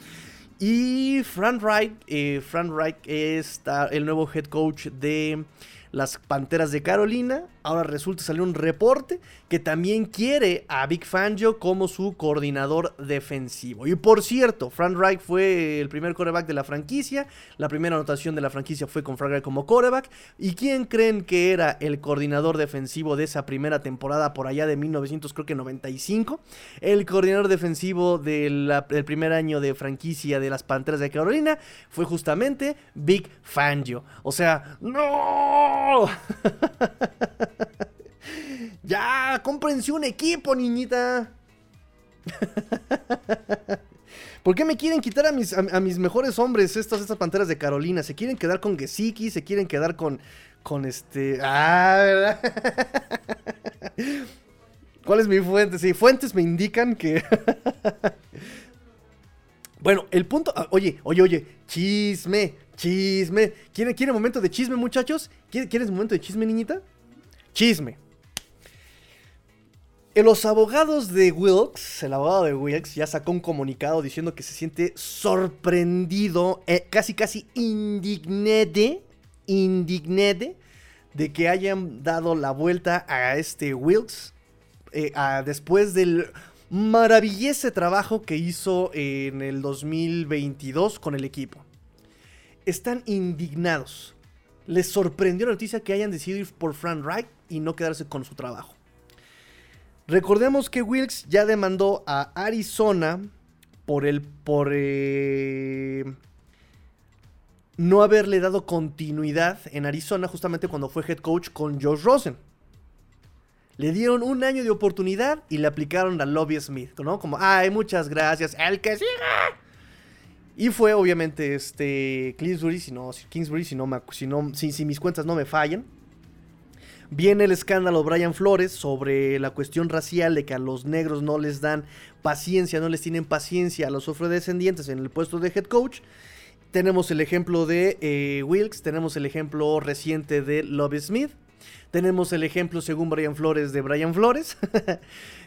Speaker 1: Y Frank Wright, Frank Wright es el nuevo head coach de las Panteras de Carolina. Ahora resulta salir un reporte que también quiere a Big Fangio como su coordinador defensivo. Y por cierto, Frank Reich fue el primer coreback de la franquicia. La primera anotación de la franquicia fue con Frank Reich como coreback. ¿Y quién creen que era el coordinador defensivo de esa primera temporada por allá de 1995? El coordinador defensivo del primer año de franquicia de las Panteras de Carolina fue justamente Big Fangio. O sea, ¡no! ya, cómprense un equipo, niñita. ¿Por qué me quieren quitar a mis, a, mis mejores hombres estas, estas panteras de Carolina? ¿Se quieren quedar con Gesicki? ¿Se quieren quedar con, con este... Ah, ¿verdad? ¿Cuál es mi fuente? Sí, fuentes me indican que... bueno, el punto... Ah, oye, oye, oye, chisme, chisme. ¿Quieren, ¿Quieren momento de chisme, muchachos? ¿Quieres momento de chisme, niñita? Chisme. Los abogados de Wilkes, el abogado de Wilkes, ya sacó un comunicado diciendo que se siente sorprendido, eh, casi casi indignede, indignede, de que hayan dado la vuelta a este Wilkes eh, después del maravilloso trabajo que hizo en el 2022 con el equipo. Están indignados. Les sorprendió la noticia que hayan decidido ir por Frank Wright y no quedarse con su trabajo. Recordemos que Wilkes ya demandó a Arizona por el por eh, no haberle dado continuidad en Arizona justamente cuando fue head coach con Josh Rosen. Le dieron un año de oportunidad y le aplicaron a Lobby Smith, ¿no? Como, ay, muchas gracias, el que siga. Y fue obviamente este Kingsbury, si no, Kingsbury, si no, si, mis cuentas no me fallan Viene el escándalo Brian Flores sobre la cuestión racial de que a los negros no les dan paciencia, no les tienen paciencia a los afrodescendientes en el puesto de head coach. Tenemos el ejemplo de eh, Wilkes, tenemos el ejemplo reciente de Love Smith, tenemos el ejemplo, según Brian Flores, de Brian Flores.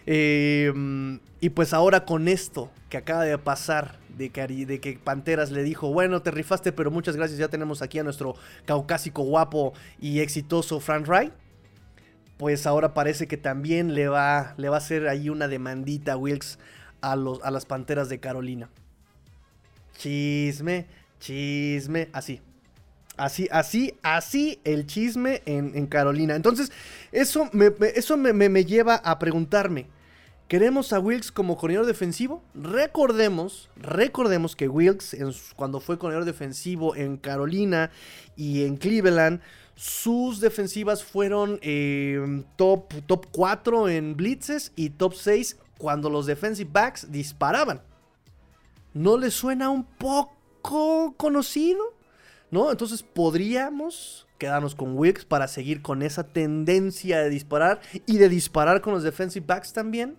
Speaker 1: Em, y pues ahora con esto que acaba de pasar, de que, Panteras le dijo, bueno, te rifaste, pero muchas gracias, ya tenemos aquí a nuestro caucásico guapo y exitoso Frank Wright pues ahora parece que también le va, le va a hacer ahí una demandita a Wilkes a, los, a las Panteras de Carolina. Chisme, chisme, así. Así, así, así el chisme en, Carolina. Entonces, eso, me, eso me, lleva a preguntarme. ¿Queremos a Wilkes como coordinador defensivo? Recordemos, recordemos que Wilkes, cuando fue coordinador defensivo en Carolina y en Cleveland, sus defensivas fueron em, top, top 4 en blitzes y top 6 cuando los defensive backs disparaban. ¿No le suena un poco conocido? ¿No? Entonces podríamos quedarnos con Wicks para seguir con esa tendencia de disparar y de disparar con los defensive backs también.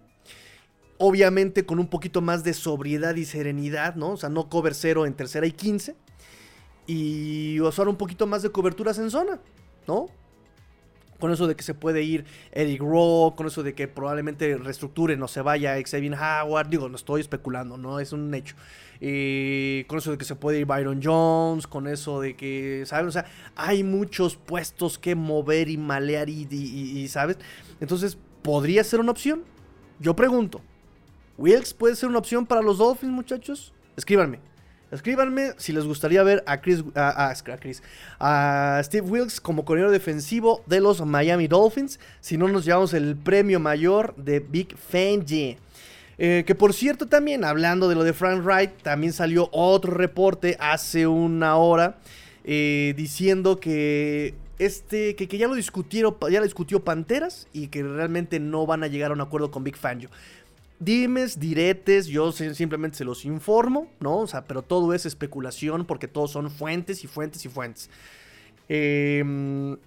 Speaker 1: Obviamente con un poquito más de sobriedad y serenidad, ¿no? O sea, no cover cero en tercera y 15 y usar un poquito más de coberturas en zona, ¿no? Con eso de que se puede ir Eric Rowe, con eso de que probablemente reestructuren o se vaya Xavier Howard, digo, no estoy especulando, ¿no? Es un hecho. Con eso de que se puede ir Byron Jones, con eso de que, ¿sabes? O sea, hay muchos puestos que mover y malear y, y ¿sabes? Entonces, ¿podría ser una opción? Yo pregunto, ¿Wilkes puede ser una opción para los Dolphins, muchachos? Escríbanme. Escríbanme si les gustaría ver a Chris, a, a, Steve Wilkes como coordinador defensivo de los Miami Dolphins. Si no, nos llevamos el premio mayor de Big Fangio. Eh, que por cierto, también hablando de lo de Frank Wright, también salió otro reporte hace una hora eh, diciendo que este, que, que, ya lo discutieron, ya lo discutió Panteras y que realmente no van a llegar a un acuerdo con Big Fangio. Dimes, diretes, yo simplemente se los informo, ¿no? O sea, pero todo es especulación porque todos son fuentes y fuentes y fuentes. Eh,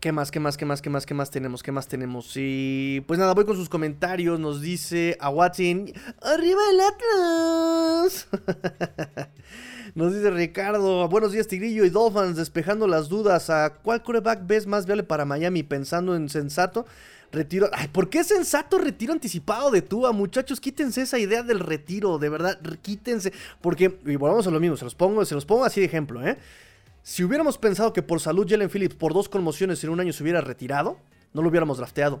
Speaker 1: ¿Qué más, qué más, qué más, qué más, qué más tenemos? ¿Qué más tenemos? Y pues nada, voy con sus comentarios. Nos dice a Watson, ¡Arriba el Atlas! Nos dice Ricardo, buenos días Tigrillo y Dolphins, despejando las dudas. ¿A cuál coreback ves más viable para Miami? Pensando en sensato. Retiro. Ay, ¿por qué sensato retiro anticipado de Tua? Muchachos, quítense esa idea del retiro, de verdad, quítense. Porque, y volvamos a lo mismo, se los pongo, se los pongo así de ejemplo, ¿eh? Si hubiéramos pensado que por salud Jalen Phillips por dos conmociones en un año se hubiera retirado, no lo hubiéramos drafteado.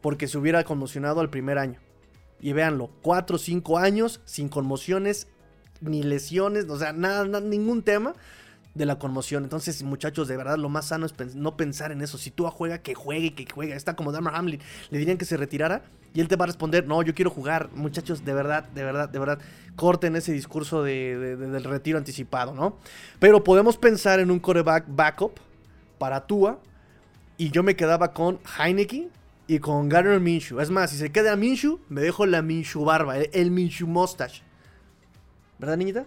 Speaker 1: Porque se hubiera conmocionado al primer año. Y véanlo, 4 o 5 años sin conmociones, ni lesiones, o sea, nada, ningún tema de la conmoción. Entonces, muchachos, de verdad, lo más sano es no pensar en eso. Si tú juega, que juegue, que juegue. Está como Damar Hamlin. Le dirían que se retirara y él te va a responder, no, yo quiero jugar. Muchachos, de verdad, de verdad, de verdad, corten ese discurso de, del retiro anticipado, ¿no? Pero podemos pensar en un coreback backup para Tua. Y yo me quedaba con Heineken y con Garner Minshew. Es más, si se queda Minshew, me dejo la Minshew barba, el, el Minshew mustache. ¿Verdad, niñita?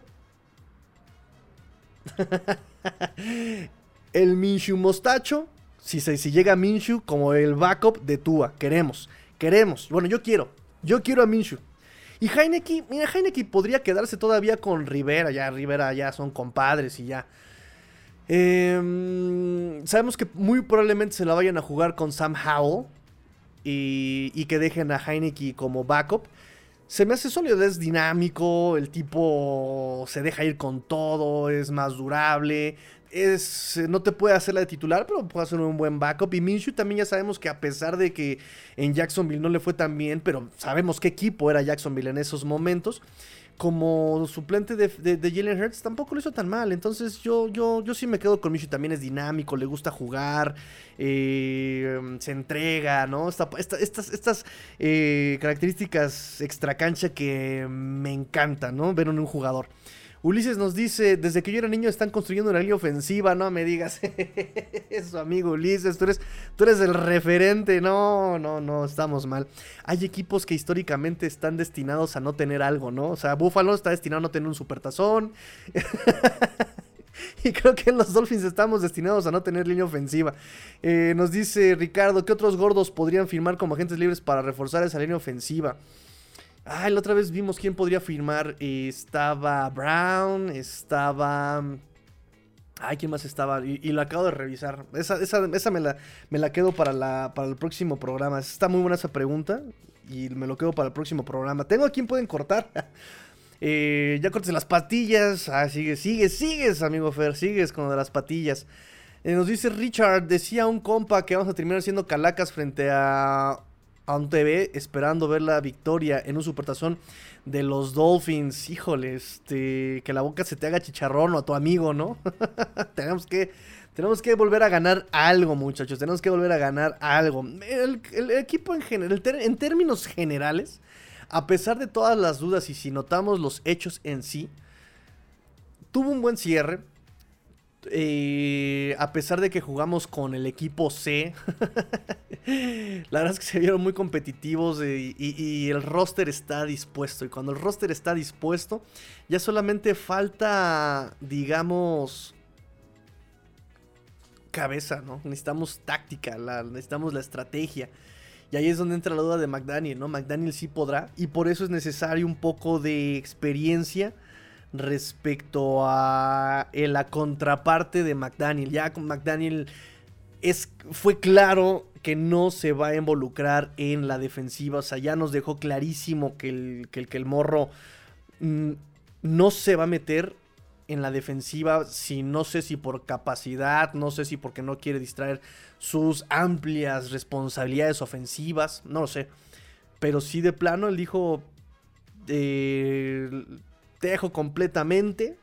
Speaker 1: el Minshew mostacho, si, si llega Minshew como el backup de Tua, queremos, queremos. Bueno, yo quiero, yo quiero a Minshew. Y Heineken, mira, Heineken podría quedarse todavía con Rivera, ya Rivera ya son compadres y ya. Em, sabemos que muy probablemente se la vayan a jugar con Sam Howell y, y que dejen a Heineken como backup se me hace sólido, es dinámico, el tipo se deja ir con todo, es más durable, es, no te puede hacer la de titular, pero puede hacer un buen backup. Y Minshew también ya sabemos que a pesar de que en Jacksonville no le fue tan bien, pero sabemos qué equipo era Jacksonville en esos momentos como suplente de, Jalen Hurts tampoco lo hizo tan mal. Entonces yo, yo, yo sí me quedo con Micho. También es dinámico, le gusta jugar, eh, se entrega, ¿no? estas estas eh, características extra cancha que me encantan, ¿no? Ver en un jugador. Ulises nos dice, desde que yo era niño están construyendo una línea ofensiva, no me digas eso, amigo Ulises, tú eres, tú eres el referente, no, no, no, estamos mal. Hay equipos que históricamente están destinados a no tener algo, ¿no? O sea, Buffalo está destinado a no tener un supertazón. y creo que en los Dolphins estamos destinados a no tener línea ofensiva. Eh, nos dice Ricardo, ¿qué otros gordos podrían firmar como agentes libres para reforzar esa línea ofensiva? Ah, la otra vez vimos quién podría firmar. estaba Brown, estaba... Ay, ¿quién más estaba? Y, lo acabo de revisar. Esa, esa, esa me, la, me la quedo para, la, para el próximo programa. Está muy buena esa pregunta. Y me lo quedo para el próximo programa. Tengo a quién pueden cortar. eh, ya cortes las patillas. Ah, sigue, sigue, sigues, amigo Fer. Sigues con las patillas. Eh, nos dice Richard, decía un compa que vamos a terminar siendo calacas frente a un TV esperando ver la victoria en un supertazón de los Dolphins. Híjole, este, que la boca se te haga chicharrón o a tu amigo, ¿no? tenemos que tenemos que volver a ganar algo, muchachos. Tenemos que volver a ganar algo. El, equipo en general, en términos generales, a pesar de todas las dudas y si notamos los hechos en sí, tuvo un buen cierre. Eh, a pesar de que jugamos con el equipo C, la verdad es que se vieron muy competitivos y, y, el roster está dispuesto. Y cuando el roster está dispuesto, ya solamente falta, digamos, cabeza, ¿no? Necesitamos táctica, necesitamos la estrategia. Y ahí es donde entra la duda de McDaniel, ¿no? McDaniel sí podrá. Y por eso es necesario un poco de experiencia respecto a eh, la contraparte de McDaniel. Ya con McDaniel es, fue claro que no se va a involucrar en la defensiva. O sea, ya nos dejó clarísimo que el, que el, morro mm, no se va a meter en la defensiva. Si no sé si por capacidad, no sé si porque no quiere distraer sus amplias responsabilidades ofensivas. No lo sé. Pero sí de plano él dijo. Eh, te dejo completamente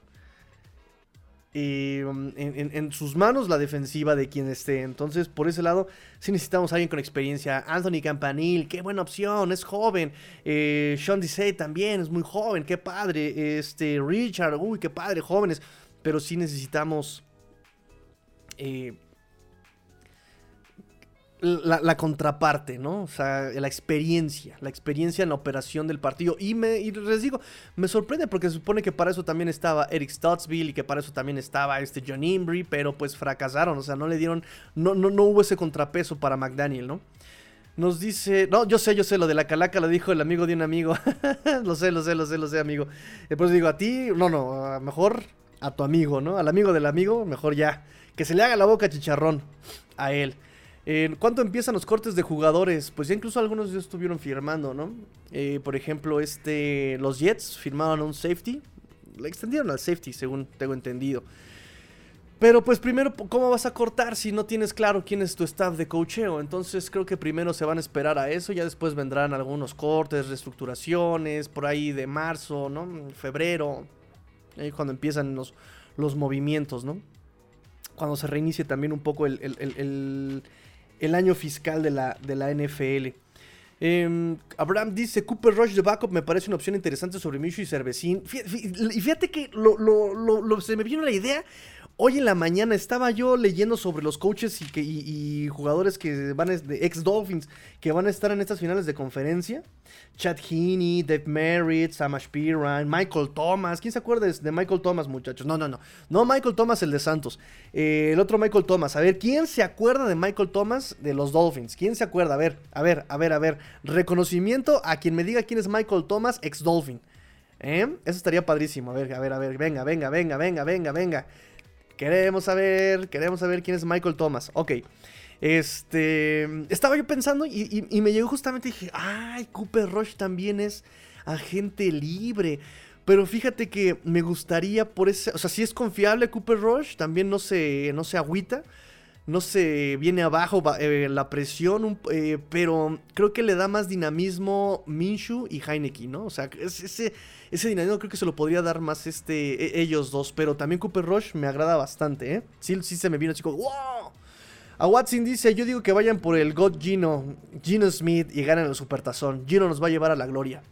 Speaker 1: um, en, sus manos la defensiva de quien esté. Entonces, por ese lado, sí necesitamos a alguien con experiencia. Anthony Campanil, qué buena opción, es joven. Eh, Sean Dissey también es muy joven, qué padre. Este, Richard, uy, qué padre, jóvenes. Pero sí necesitamos eh, la, contraparte, ¿no? O sea, la experiencia, la experiencia en la operación del partido. Y, me, les digo, me sorprende porque se supone que para eso también estaba Eric Stottsville y que para eso también estaba este John Imbri, pero pues fracasaron, o sea, no le dieron, no, no, no hubo ese contrapeso para McDaniel, ¿no? Nos dice, no, yo sé, yo sé, lo de la calaca lo dijo el amigo de un amigo. lo sé, lo sé, lo sé, lo sé, amigo. Después digo, a ti, no, no, mejor a tu amigo, ¿no? Al amigo del amigo, mejor ya. Que se le haga la boca chicharrón a él. ¿Cuánto empiezan los cortes de jugadores? Pues ya incluso algunos ya estuvieron firmando, ¿no? Eh, por ejemplo, este, los Jets firmaron un safety. Le extendieron al safety, según tengo entendido. Pero pues primero, ¿cómo vas a cortar si no tienes claro quién es tu staff de cocheo? Entonces creo que primero se van a esperar a eso, ya después vendrán algunos cortes, reestructuraciones, por ahí de marzo, ¿no? Febrero, ahí cuando empiezan los, los movimientos, ¿no? Cuando se reinicie también un poco el año fiscal de la, de la NFL. Em, Abraham dice, Cooper Rush de backup me parece una opción interesante sobre Micho y Cervecín. Y fíjate que lo, se me vino la idea Hoy en la mañana estaba yo leyendo sobre los coaches y, que, jugadores que van de ex Dolphins que van a estar en estas finales de conferencia. Chad Heaney, Dave Merritt, Samash Piran, Michael Thomas. ¿Quién se acuerda de Michael Thomas, muchachos? No, no, no. No Michael Thomas, el de Santos. Eh, el otro Michael Thomas. A ver, ¿quién se acuerda de Michael Thomas de los Dolphins? ¿Quién se acuerda? A ver, a ver, a ver, a ver. Reconocimiento a quien me diga quién es Michael Thomas, ex Dolphin. ¿Eh? Eso estaría padrísimo. A ver, a ver, a ver. Venga, venga, venga, venga, venga, venga. Queremos saber, queremos saber quién es Michael Thomas. Ok. Este. Estaba yo pensando y, me llegó justamente y dije, ay, Cooper Rush también es agente libre. Pero fíjate que me gustaría por ese. O sea, si es confiable Cooper Rush, también no se, no se agüita. No se viene abajo eh, la presión, eh, pero creo que le da más dinamismo Minshu y Heineken, ¿no? O sea, ese, dinamismo creo que se lo podría dar más este, e, ellos dos. Pero también Cooper Rush me agrada bastante, ¿eh? Sí, sí se me vino, chicos. ¡Wow! A Watson dice, yo digo que vayan por el God Gino, Gino Smith y ganen el Supertazón. Gino nos va a llevar a la gloria.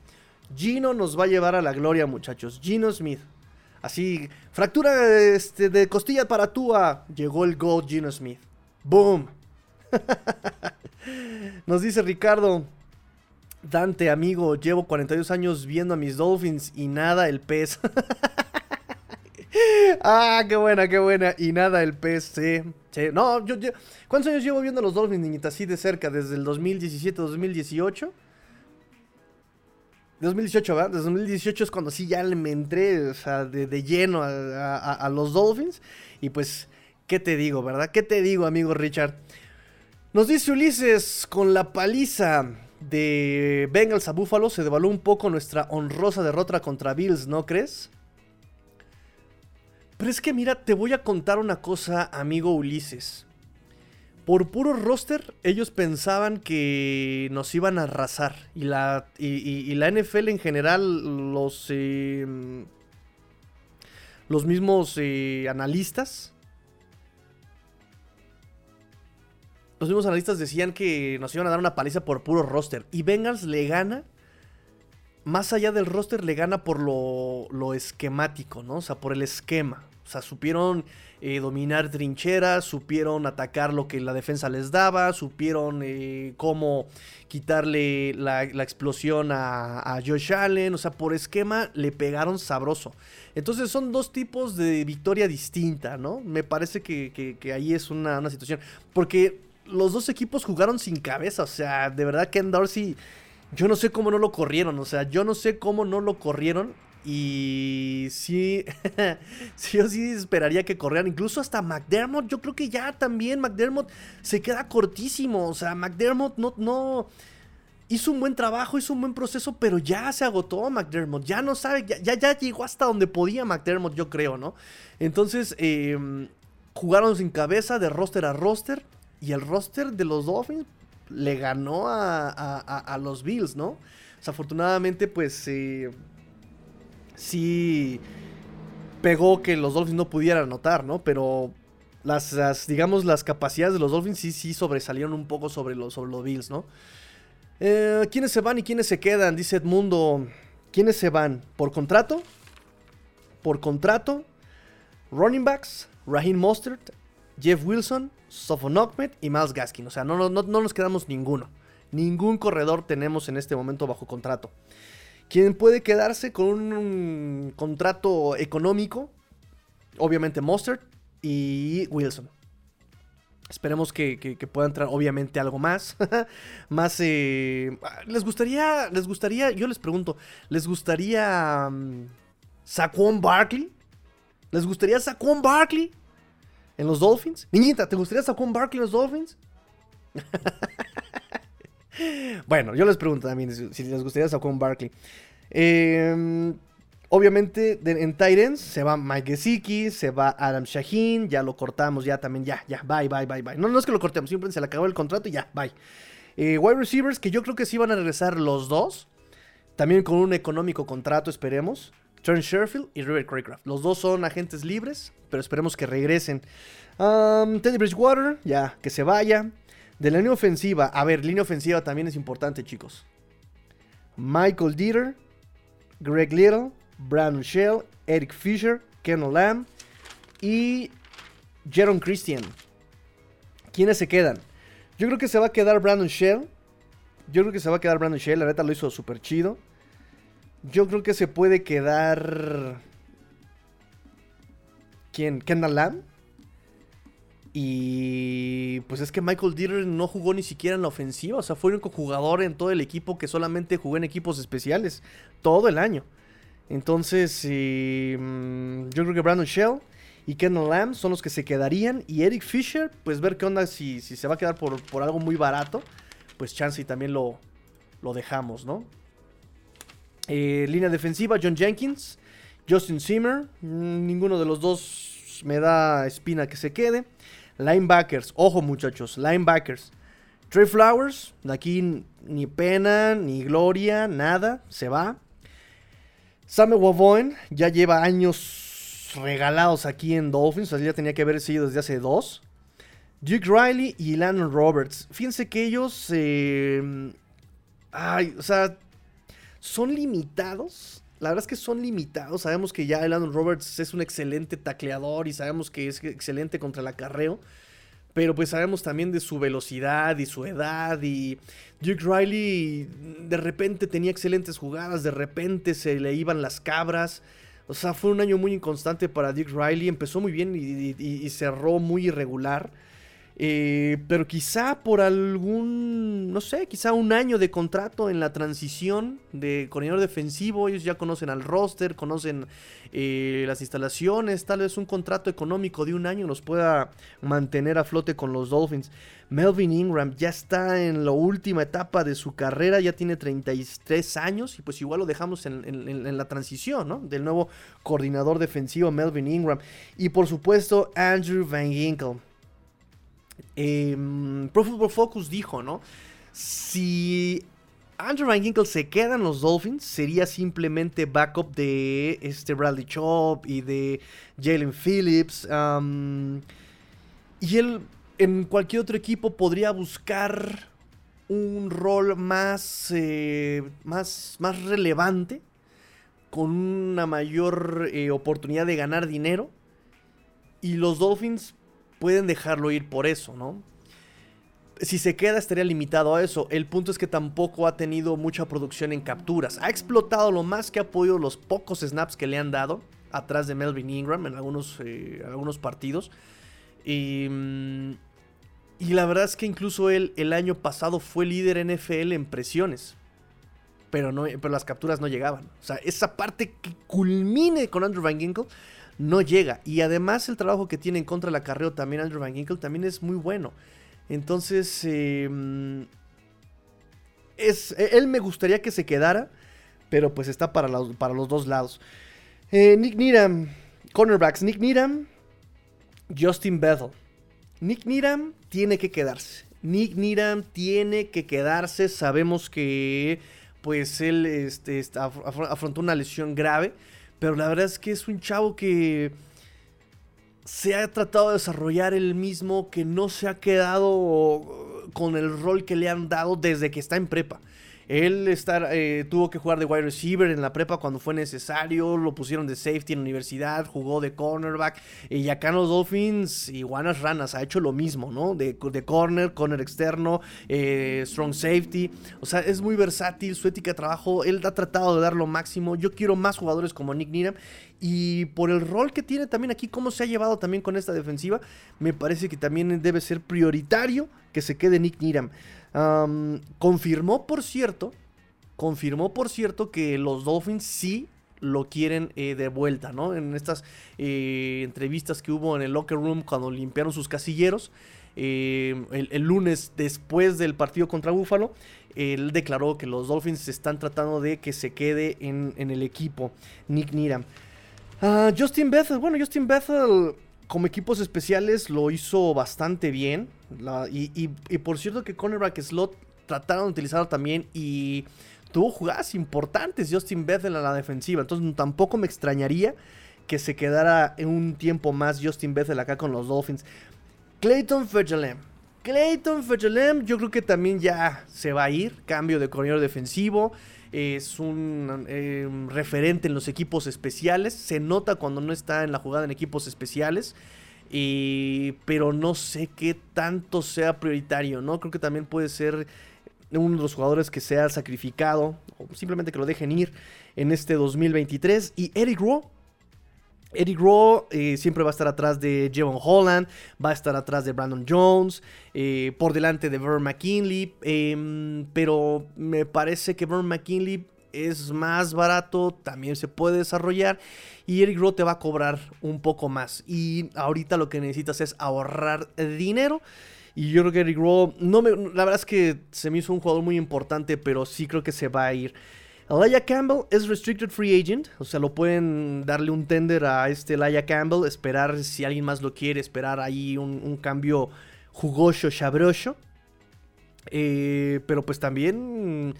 Speaker 1: Gino nos va a llevar a la gloria, muchachos. Gino Smith. Así, fractura este, de costilla para Tua. Llegó el God Gino Smith. Boom. Nos dice Ricardo, Dante, amigo, llevo 42 años viendo a mis Dolphins y nada el pez. ah, qué buena, qué buena. Y nada el pez, sí. No, yo, ¿cuántos años llevo viendo a los Dolphins, niñita? Así de cerca, desde el 2017, 2018. 2018, ¿verdad? Desde 2018 es cuando sí ya me entré, o sea, de, lleno a, los Dolphins. Y pues, ¿qué te digo, verdad? ¿Qué te digo, amigo Richard? Nos dice Ulises, con la paliza de Bengals a Buffalo se devaluó un poco nuestra honrosa derrota contra Bills, ¿no crees? Pero es que mira, te voy a contar una cosa, amigo Ulises. Por puro roster, ellos pensaban que nos iban a arrasar. Y la, y, la NFL en general, los, em, los mismos eh, analistas, los mismos analistas decían que nos iban a dar una paliza por puro roster. Y Bengals le gana, más allá del roster, le gana por lo, lo esquemático, ¿no? O sea, por el esquema. O sea, supieron eh, dominar trincheras, supieron atacar lo que la defensa les daba, supieron eh, cómo quitarle la, explosión a, Josh Allen. O sea, por esquema le pegaron sabroso. Entonces son dos tipos de victoria distinta, ¿no? Me parece que, ahí es una, una situación. Porque los dos equipos jugaron sin cabeza. O sea, de verdad Ken Dorsey, yo no sé cómo no lo corrieron. O sea, yo no sé cómo no lo corrieron. Y sí, sí, yo sí esperaría que corrieran. Incluso hasta McDermott, yo creo que ya también McDermott se queda cortísimo. O sea, McDermott no, no hizo un buen trabajo, hizo un buen proceso, pero ya se agotó McDermott. Ya no sabe, ya, ya, llegó hasta donde podía McDermott, yo creo, ¿no? Entonces, em, jugaron sin cabeza de roster a roster. Y el roster de los Dolphins le ganó a, los Bills, ¿no? Desafortunadamente, pues eh, sí pegó que los Dolphins no pudieran anotar, ¿no? Pero las, digamos, las capacidades de los Dolphins sí, sí sobresalieron un poco sobre los, sobre los Bills, ¿no? Eh, ¿Quiénes se van y quiénes se quedan? Dice Edmundo. ¿Quiénes se van? ¿Por contrato? ¿Por contrato? Running backs, Raheem Mostert, Jeff Wilson, Sofon Ahmed y Miles Gaskin. O sea, no, no, no, nos quedamos ninguno. Ningún corredor tenemos en este momento bajo contrato. Quien puede quedarse con un contrato económico, obviamente Mustard y Wilson. Esperemos que, pueda entrar, obviamente, algo más. más. Eh, ¿Les gustaría. Les gustaría. Yo les pregunto. ¿Les gustaría. Um, Saquon Barkley? ¿Les gustaría Saquon Barkley? ¿En los Dolphins? Niñita, ¿te gustaría Saquon Barkley en los Dolphins? bueno, yo les pregunto también si, les gustaría Saquon Barkley. Eh, Obviamente en Titans se va Mike Gesicki, se va Adam Shaheen, ya lo cortamos, ya también, ya, ya, bye, bye, bye, bye. No, no es que lo cortemos, simplemente se le acabó el contrato y ya, bye. Eh, wide receivers, que yo creo que sí van a regresar los dos, también con un económico contrato, esperemos. Trent Sherfield y River Craycraft. Los dos son agentes libres, pero esperemos que regresen. Teddy Bridgewater, ya, que se vaya. De la línea ofensiva, a ver, línea ofensiva también es importante, chicos. Michael Dieter, Greg Little, Brandon Shell, Eric Fisher, Ken Lamb y Jaron Christian. ¿Quiénes se quedan? Yo creo que se va a quedar Brandon Shell. Yo creo que se va a quedar Brandon Shell. La neta lo hizo súper chido. Yo creo que se puede quedar. ¿Quién? Kendall Lamb. Y pues es que Michael Dieter no jugó ni siquiera en la ofensiva. O sea, fue el único jugador en todo el equipo que solamente jugó en equipos especiales. Todo el año. Entonces, mm, yo creo que Brandon Shell y Kendall Lamb son los que se quedarían. Y Eric Fisher, pues ver qué onda si, si se va a quedar por, algo muy barato. Pues chance y también lo, lo dejamos, ¿no? Eh, línea defensiva, John Jenkins, Justin Zimmer. Mm, ninguno de los dos me da espina que se quede. Linebackers, ojo muchachos, linebackers. Trey Flowers, aquí ni pena, ni gloria, nada, se va. Samuel Wavoen ya lleva años regalados aquí en Dolphins, o sea, ya tenía que haber sido desde hace dos. Duke Riley y Landon Roberts. Fíjense que ellos. Eh, ay, o sea. Son limitados. La verdad es que son limitados. Sabemos que ya Landon Roberts es un excelente tacleador y sabemos que es excelente contra el acarreo. Pero pues sabemos también de su velocidad y su edad. Y Duke Riley de repente tenía excelentes jugadas, de repente se le iban las cabras. O sea, fue un año muy inconstante para Duke Riley. Empezó muy bien y cerró muy irregular. Eh, pero quizá por algún, no sé, quizá un año de contrato en la transición de coordinador defensivo. Ellos ya conocen al roster, conocen eh, las instalaciones. Tal vez un contrato económico de un año nos pueda mantener a flote con los Dolphins. Melvin Ingram ya está en la última etapa de su carrera, ya tiene 33 años y pues igual lo dejamos en, en la transición, ¿no? Del nuevo coordinador defensivo Melvin Ingram. Y por supuesto Andrew Van Ginkel eh, Pro Football Focus dijo, ¿no? Si Andrew Van Ginkle se queda en los Dolphins, sería simplemente backup de este Bradley Chop y de Jalen Phillips. y él en cualquier otro equipo podría buscar un rol más, eh, más, más relevante, con una mayor eh, oportunidad de ganar dinero. Y los Dolphins pueden dejarlo ir por eso, ¿no? Si se queda estaría limitado a eso. El punto es que tampoco ha tenido mucha producción en capturas. Ha explotado lo más que ha podido los pocos snaps que le han dado atrás de Melvin Ingram en algunos, eh, algunos partidos. Y, mm, y, la verdad es que incluso él el año pasado fue líder NFL en presiones. Pero, no, pero las capturas no llegaban. O sea, esa parte que culmine con Andrew Van Ginkle no llega. Y además el trabajo que tiene en contra del acarreo también Andrew Van Ginkle también es muy bueno. Entonces, em, es, e, él me gustaría que se quedara, pero pues está para, para los dos lados. Eh, Nick Needham, cornerbacks, Nick Needham, Justin Bethel. Nick Needham tiene que quedarse. Nick Needham tiene que quedarse. Sabemos que pues él este, afrontó una lesión grave. Pero la verdad es que es un chavo que se ha tratado de desarrollar él mismo, que no se ha quedado con el rol que le han dado desde que está en prepa. Él estar, eh, tuvo que jugar de wide receiver en la prepa cuando fue necesario, lo pusieron de safety en la universidad, jugó de cornerback, y acá en los Dolphins, iguanas ranas, ha hecho lo mismo, ¿no? De, corner, corner externo, eh, strong safety, o sea, es muy versátil, su ética de trabajo, él ha tratado de dar lo máximo, yo quiero más jugadores como Nick Needham, y por el rol que tiene también aquí, cómo se ha llevado también con esta defensiva, me parece que también debe ser prioritario que se quede Nick Needham confirmó, por cierto, confirmó, por cierto, que los Dolphins sí lo quieren eh, de vuelta, ¿no? En estas eh, entrevistas que hubo en el locker room cuando limpiaron sus casilleros, eh, el, lunes después del partido contra Buffalo, él declaró que los Dolphins están tratando de que se quede en, el equipo, Nick Needham. Ah, Justin Bethel, bueno, Justin Bethel como equipos especiales lo hizo bastante bien. y, por cierto que cornerback slot trataron de utilizarlo también y tuvo jugadas importantes Justin Bethel a la defensiva. Entonces tampoco me extrañaría que se quedara un tiempo más Justin Bethel acá con los Dolphins. Clayton Fegelem. Clayton Fegelem yo creo que también ya se va a ir. Cambio de corredor defensivo es un em, referente en los equipos especiales. Se nota cuando no está en la jugada en equipos especiales. pero no sé qué tanto sea prioritario, ¿no? Creo que también puede ser uno de los jugadores que sea sacrificado o simplemente que lo dejen ir en este 2023. Y Eric Rowe. Eric Rowe eh, siempre va a estar atrás de Jevon Holland, va a estar atrás de Brandon Jones, eh, por delante de Vern McKinley, em, pero me parece que Vern McKinley es más barato, también se puede desarrollar y Eric Rowe te va a cobrar un poco más. Y ahorita lo que necesitas es ahorrar dinero. Y yo creo que Eric Rowe, no me, la verdad es que se me hizo un jugador muy importante, pero sí creo que se va a ir. Elijah Campbell es restricted free agent, o sea, lo pueden darle un tender a este Elijah Campbell, esperar si alguien más lo quiere, esperar ahí un, cambio jugoso, chabroso. Eh, pero pues también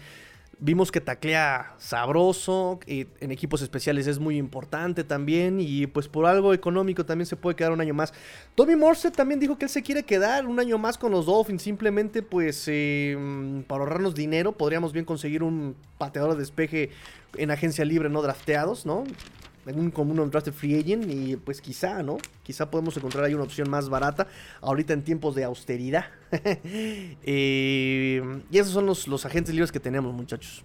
Speaker 1: Vimos que taclea sabroso, en equipos especiales es muy importante también y pues por algo económico también se puede quedar un año más. Tommy Morse también dijo que él se quiere quedar un año más con los Dolphins, simplemente pues eh, para ahorrarnos dinero podríamos bien conseguir un pateador de despeje en agencia libre no drafteados, ¿no? Un común un free agent y pues quizá, ¿no? Quizá podemos encontrar ahí una opción más barata ahorita en tiempos de austeridad. Eh, y esos son los, agentes libres que tenemos, muchachos.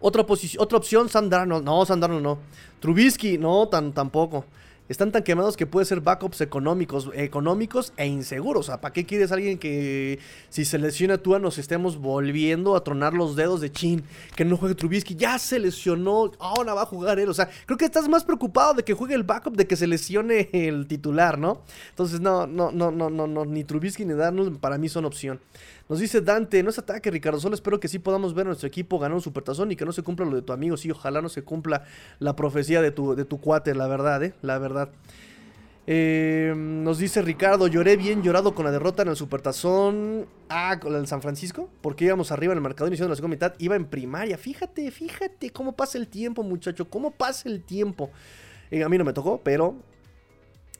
Speaker 1: Otra, otra opción, Sam No, Sam no. Trubisky, no, tan, tampoco están tan quemados que puede ser backups económicos, económicos e inseguros. O sea, ¿para qué quieres alguien que si se lesiona tú nos estemos volviendo a tronar los dedos de chin? Que no juegue Trubisky, ya se lesionó, ahora va a jugar él. O sea, creo que estás más preocupado de que juegue el backup de que se lesione el titular, ¿no? Entonces, no, no, no, no, no, no, ni Trubisky ni Darnold para mí son opción. Nos dice Dante, no es ataque, Ricardo. Solo espero que sí podamos ver a nuestro equipo ganar un supertazón y que no se cumpla lo de tu amigo. Sí, ojalá no se cumpla la profecía de tu, de tu cuate, la verdad, ¿eh? La verdad. Eh, nos dice Ricardo, lloré bien llorado con la derrota en el Supertazón. Ah, con el San Francisco. Porque íbamos arriba en el marcador iniciando la segunda mitad. Iba en primaria. Fíjate, fíjate cómo pasa el tiempo, muchacho. Cómo pasa el tiempo. Eh, a mí no me tocó, pero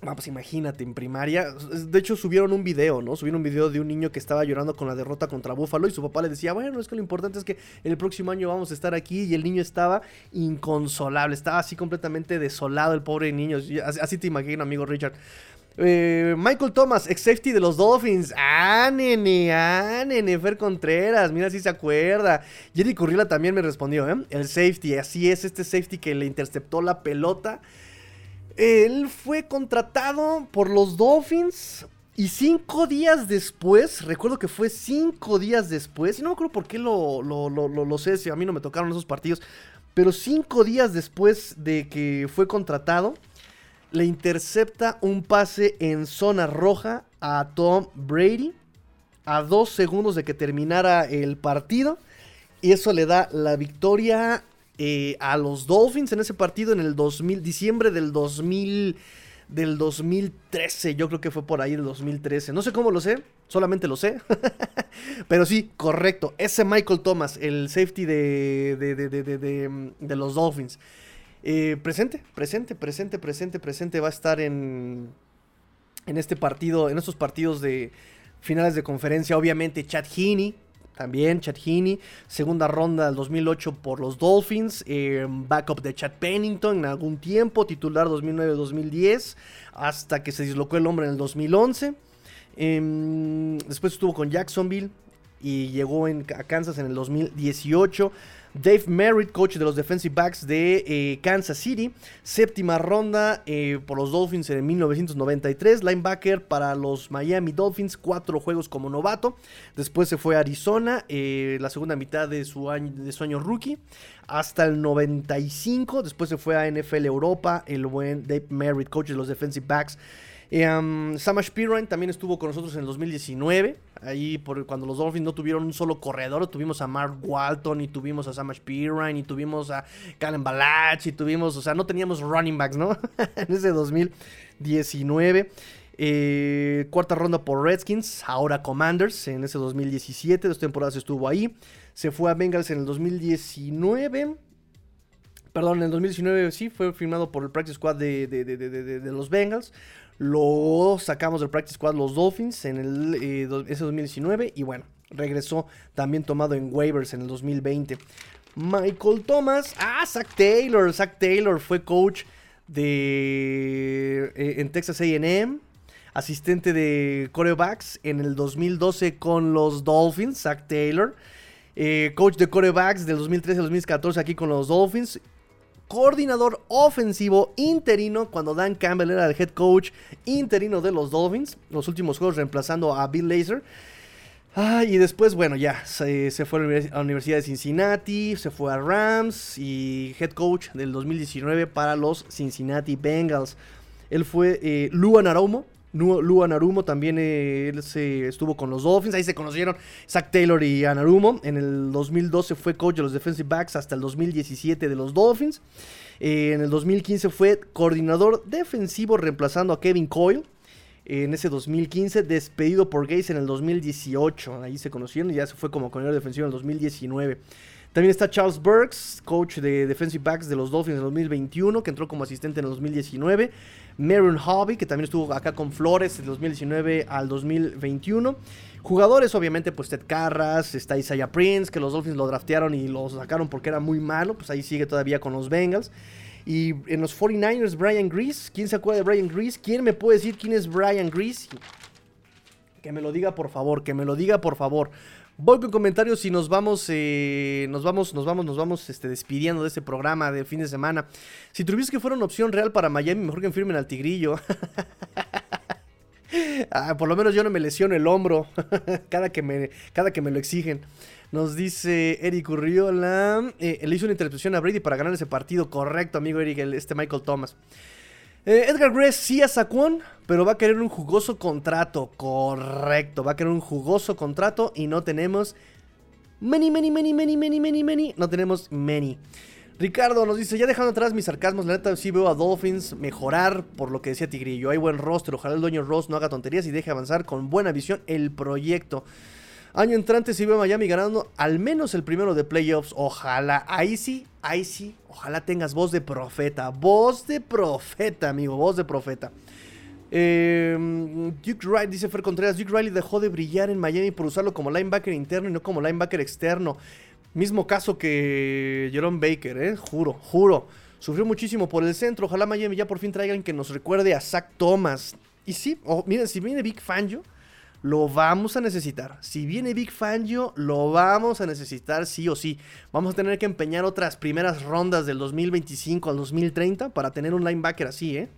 Speaker 1: Ah, pues imagínate, en primaria. De hecho, subieron un video, ¿no? Subieron un video de un niño que estaba llorando con la derrota contra Búfalo y su papá le decía, bueno, es que lo importante es que el próximo año vamos a estar aquí. Y el niño estaba inconsolable, estaba así completamente desolado el pobre niño. Así te imagino, amigo Richard. Eh, Michael Thomas, ex safety de los Dolphins. Ah, nene, ah, nene, Fer Contreras. Mira si se acuerda. Jerry Currila también me respondió, ¿eh? El safety, así es, este safety que le interceptó la pelota él fue contratado por los Dolphins y cinco días después, recuerdo que fue cinco días después, y no me acuerdo por qué lo, lo, sé, si a mí no me tocaron esos partidos, pero cinco días después de que fue contratado, le intercepta un pase en zona roja a Tom Brady a dos segundos de que terminara el partido. Y eso le da la victoria eh, a los Dolphins en ese partido en el 2000, diciembre del 2000, del 2013. Yo creo que fue por ahí el 2013. No sé cómo lo sé, solamente lo sé. Pero sí, correcto. Ese Michael Thomas, el safety de, de, los Dolphins. Eh, presente, presente, presente, presente, presente. Va a estar en, en este partido, en estos partidos de finales de conferencia. Obviamente, Chad Heaney también Chad Heaney. Segunda ronda del 2008 por los Dolphins. Eh, backup de Chad Pennington en algún tiempo. Titular 2009-2010. Hasta que se dislocó el hombre en el 2011. Em, después estuvo con Jacksonville y llegó a Kansas en el 2018. Dave Merritt, coach de los defensive backs de eh, Kansas City. Séptima ronda eh, por los Dolphins en 1993. Linebacker para los Miami Dolphins. Cuatro juegos como novato. Después se fue a Arizona. Eh, la segunda mitad de su, año, de su año rookie. Hasta el 95. Después se fue a NFL Europa. El buen Dave Merritt, coach de los defensive backs. Um, Samash Pirine también estuvo con nosotros en el 2019. Ahí cuando los Dolphins no tuvieron un solo corredor, tuvimos a Mark Walton y tuvimos a Samash Pirine y tuvimos a Calen Balach y tuvimos, o sea, no teníamos running backs, ¿no? en ese 2019. Eh, cuarta ronda por Redskins, ahora Commanders en ese 2017. Dos temporadas estuvo ahí. Se fue a Bengals en el 2019. Perdón, en el 2019 sí, fue firmado por el Practice Squad de los Bengals. Lo sacamos del Practice Squad los Dolphins en el, eh, ese 2019 y bueno, regresó también tomado en waivers en el 2020. Michael Thomas, ah, Zach Taylor, Zach Taylor fue coach de eh, en Texas A&M, asistente de corebacks en el 2012 con los Dolphins, Zach Taylor. Eh, coach de corebacks del 2013 al 2014 aquí con los Dolphins coordinador ofensivo interino cuando Dan Campbell era el head coach interino de los Dolphins. Los últimos juegos reemplazando a Bill Lazor. Y después, bueno, ya se, fue a la Universidad de Cincinnati, se fue a Rams y head coach del 2019 para los Cincinnati Bengals. Él fue eh, Luan Aromo, Lua Narumo también eh, él se estuvo con los Dolphins. Ahí se conocieron Zach Taylor y Anarumo. En el 2012 fue coach de los defensive backs hasta el 2017 de los Dolphins. Eh, en el 2015 fue coordinador defensivo reemplazando a Kevin Coyle. en ese 2015, despedido por Gates en el 2018. Ahí se conocieron y ya se fue como coordinador defensivo en el 2019. También está Charles Burks, coach de defensive backs de los Dolphins en el 2021, que entró como asistente en el 2019. Marion Hobby, que también estuvo acá con Flores de 2019 al 2021. Jugadores, obviamente, pues Ted Carras, está Isaiah Prince, que los Dolphins lo draftearon y lo sacaron porque era muy malo, pues ahí sigue todavía con los Bengals. Y en los 49ers, Brian Grease. ¿Quién se acuerda de Brian Grease? ¿Quién me puede decir quién es Brian Grease? Que me lo diga por favor, que me lo diga por favor. Voy con comentarios y nos vamos, eh, nos vamos, nos vamos, nos vamos este, despidiendo de este programa de fin de semana. Si tuvieses que fuera una opción real para Miami, mejor que firmen al Tigrillo. ah, por lo menos yo no me lesiono el hombro cada, que me, cada que me lo exigen. Nos dice Eric Urriola. Eh, le hizo una intercepción a Brady para ganar ese partido. Correcto, amigo Eric, este Michael Thomas. Eh, Edgar Grace sí a Saquon, pero va a querer un jugoso contrato. Correcto, va a querer un jugoso contrato y no tenemos many, many, many, many, many, many, many. No tenemos many. Ricardo nos dice, ya dejando atrás mis sarcasmos, la neta sí veo a Dolphins mejorar por lo que decía Tigrillo. Hay buen roster, ojalá el dueño Ross no haga tonterías y deje avanzar con buena visión el proyecto. Año entrante si veo a Miami ganando al menos el primero de playoffs. Ojalá. Ahí sí, ahí sí. Ojalá tengas voz de profeta. Voz de profeta, amigo. Voz de profeta. Em, Duke Riley, dice Fer Contreras, Duke Riley dejó de brillar en Miami por usarlo como linebacker interno y no como linebacker externo. Mismo caso que Jerome Baker, ¿eh? Juro, juro. Sufrió muchísimo por el centro. Ojalá Miami ya por fin traigan que nos recuerde a Zach Thomas. Y sí, miren, si viene Big Fangio, lo vamos a necesitar. Si viene Big Fangio, lo vamos a necesitar sí o sí. Vamos a tener que empeñar otras primeras rondas del 2025 al 2030 para tener un linebacker así, ¿eh?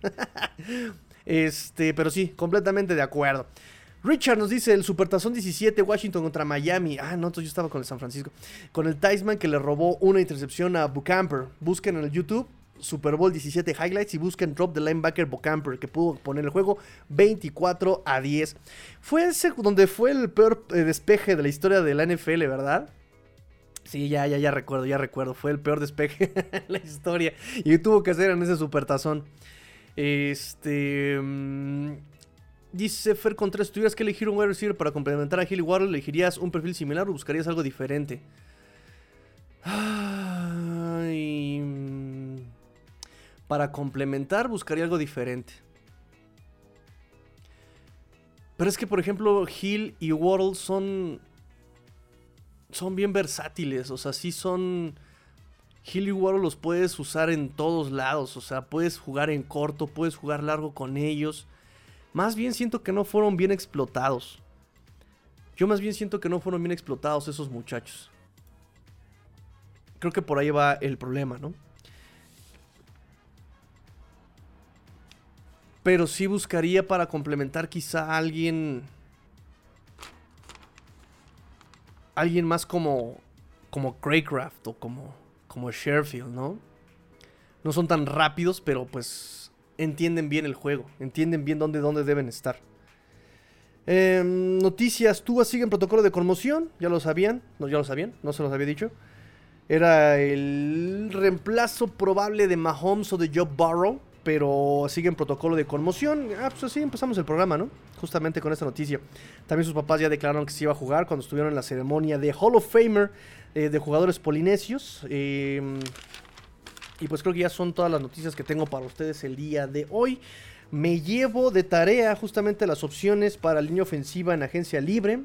Speaker 1: este, pero sí, completamente de acuerdo. Richard nos dice el Supertazón 17 Washington contra Miami. Ah, no, yo estaba con el San Francisco. Con el Ticeman que le robó una intercepción a Bucamper. Busquen en el YouTube Super Bowl 17 highlights y busquen drop the linebacker Bocamper que pudo poner el juego 24 a 10. Fue ese donde fue el peor eh, despeje de la historia de la NFL, ¿verdad? Sí, ya, ya, ya recuerdo, ya recuerdo. Fue el peor despeje de la historia. Y tuvo que hacer en ese supertazón. Este. Mm, dice Fer Contreras: tuvieras que elegir un wide receiver para complementar a Hilly Waddle, ¿elegirías un perfil similar o buscarías algo diferente? Ay. Para complementar buscaría algo diferente. Pero es que, por ejemplo, Hill y Waddle son... son bien versátiles, o sea, sí son... Hill y Waddle los puedes usar en todos lados, o sea, puedes jugar en corto, puedes jugar largo con ellos. Más bien siento que no fueron bien explotados. Yo más bien siento que no fueron bien explotados esos muchachos. Creo que por ahí va el problema, ¿no? Pero sí buscaría para complementar quizá a alguien... Alguien más como... Como Craycraft o como... Como Sherfield, ¿no? No son tan rápidos, pero pues... Entienden bien el juego. Entienden bien dónde, dónde deben estar. Em, noticias. Tua sigue en protocolo de conmoción. Ya lo sabían. No, ya lo sabían. No se los había dicho. Era el reemplazo probable de Mahomes o de Joe Burrow pero sigue en protocolo de conmoción. Ah, pues así empezamos el programa, ¿no? Justamente con esta noticia. También sus papás ya declararon que se iba a jugar cuando estuvieron en la ceremonia de Hall of Famer eh, de jugadores polinesios. Em, y pues creo que ya son todas las noticias que tengo para ustedes el día de hoy. Me llevo de tarea justamente las opciones para línea ofensiva en agencia libre.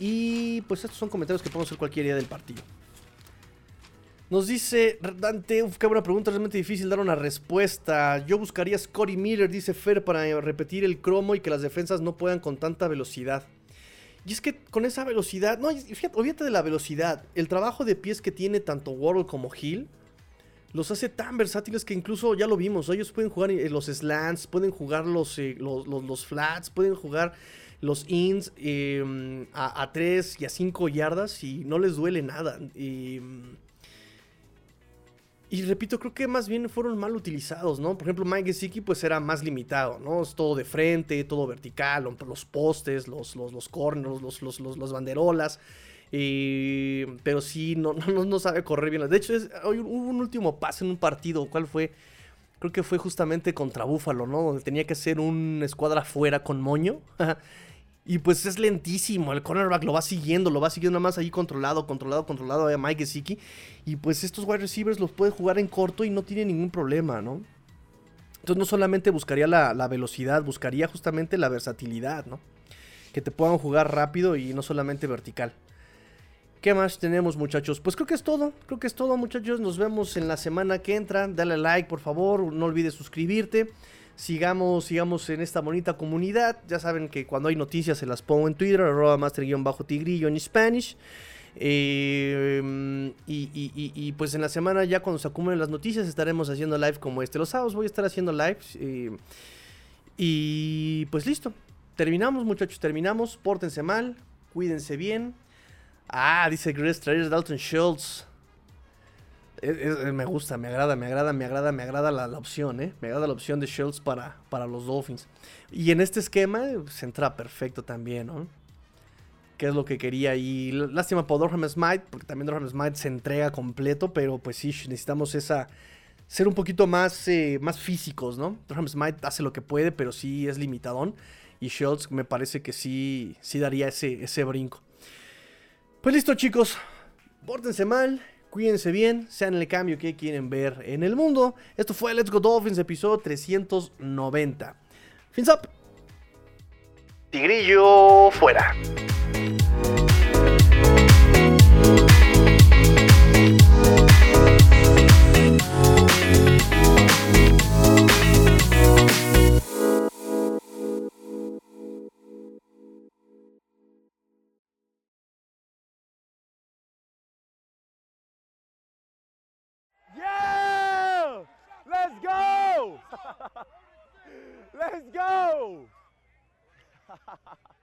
Speaker 1: y pues estos son comentarios que podemos hacer cualquier día del partido. Nos dice Dante, uf, qué buena pregunta, realmente difícil dar una respuesta. Yo buscaría Scotty Miller, dice Fer, para repetir el cromo y que las defensas no puedan con tanta velocidad. Y es que con esa velocidad, no, fíjate, olvídate de la velocidad, el trabajo de pies que tiene tanto World como Hill los hace tan versátiles que incluso ya lo vimos, ellos pueden jugar eh, los slants, pueden jugar los, eh, los, flats, pueden jugar los ins em, a, a 3 y a 5 yardas y no les duele nada. Y y repito, creo que más bien fueron mal utilizados, ¿no? Por ejemplo, Mike Gesicki pues era más limitado, ¿no? Es todo de frente, todo vertical, los postes, los, los, los corners, los, los, los, banderolas. pero sí, no, no, sabe correr bien. De hecho, hoy hubo un último pase en un partido. ¿Cuál fue? Creo que fue justamente contra Búfalo, ¿no? Donde tenía que hacer un escuadra fuera con moño. Y pues es lentísimo, el cornerback lo va siguiendo, lo va siguiendo nada más ahí controlado, controlado, controlado a Mike Gesicki. Y pues estos wide receivers los puede jugar en corto y no tiene ningún problema, ¿no? Entonces no solamente buscaría la, velocidad, buscaría justamente la versatilidad, ¿no? Que te puedan jugar rápido y no solamente vertical. ¿Qué más tenemos muchachos? Pues creo que es todo, creo que es todo muchachos. Nos vemos en la semana que entra. Dale like por favor, no olvides suscribirte sigamos, sigamos en esta bonita comunidad. Ya saben que cuando hay noticias se las pongo en Twitter, arroba master-tigrillo en Spanish. Eh, y, pues en la semana ya cuando se acumulen las noticias estaremos haciendo live como este. Los sábados voy a estar haciendo live. Eh, y pues listo. Terminamos muchachos, terminamos. Pórtense mal, cuídense bien. Ah, dice Grace Trader Dalton Schultz me gusta, me agrada, me agrada, me agrada, me agrada la, opción, ¿eh? Me agrada la opción de Schultz para, para los Dolphins. Y en este esquema se entra perfecto también, ¿no? Que es lo que quería. Y lástima por Dorham Smite, porque también Dorham Smite se entrega completo, pero pues sí, necesitamos esa... Ser un poquito más, eh, más físicos, ¿no? Dorham Smite hace lo que puede, pero sí es limitadón. Y Schultz me parece que sí, sí daría ese, ese brinco. Pues listo, chicos. Pórtense mal Cuídense bien, sean el cambio que quieren ver en el mundo. Esto fue Let's Go Dolphins, episodio 390. Fins up. Tigrillo fuera. Let's go!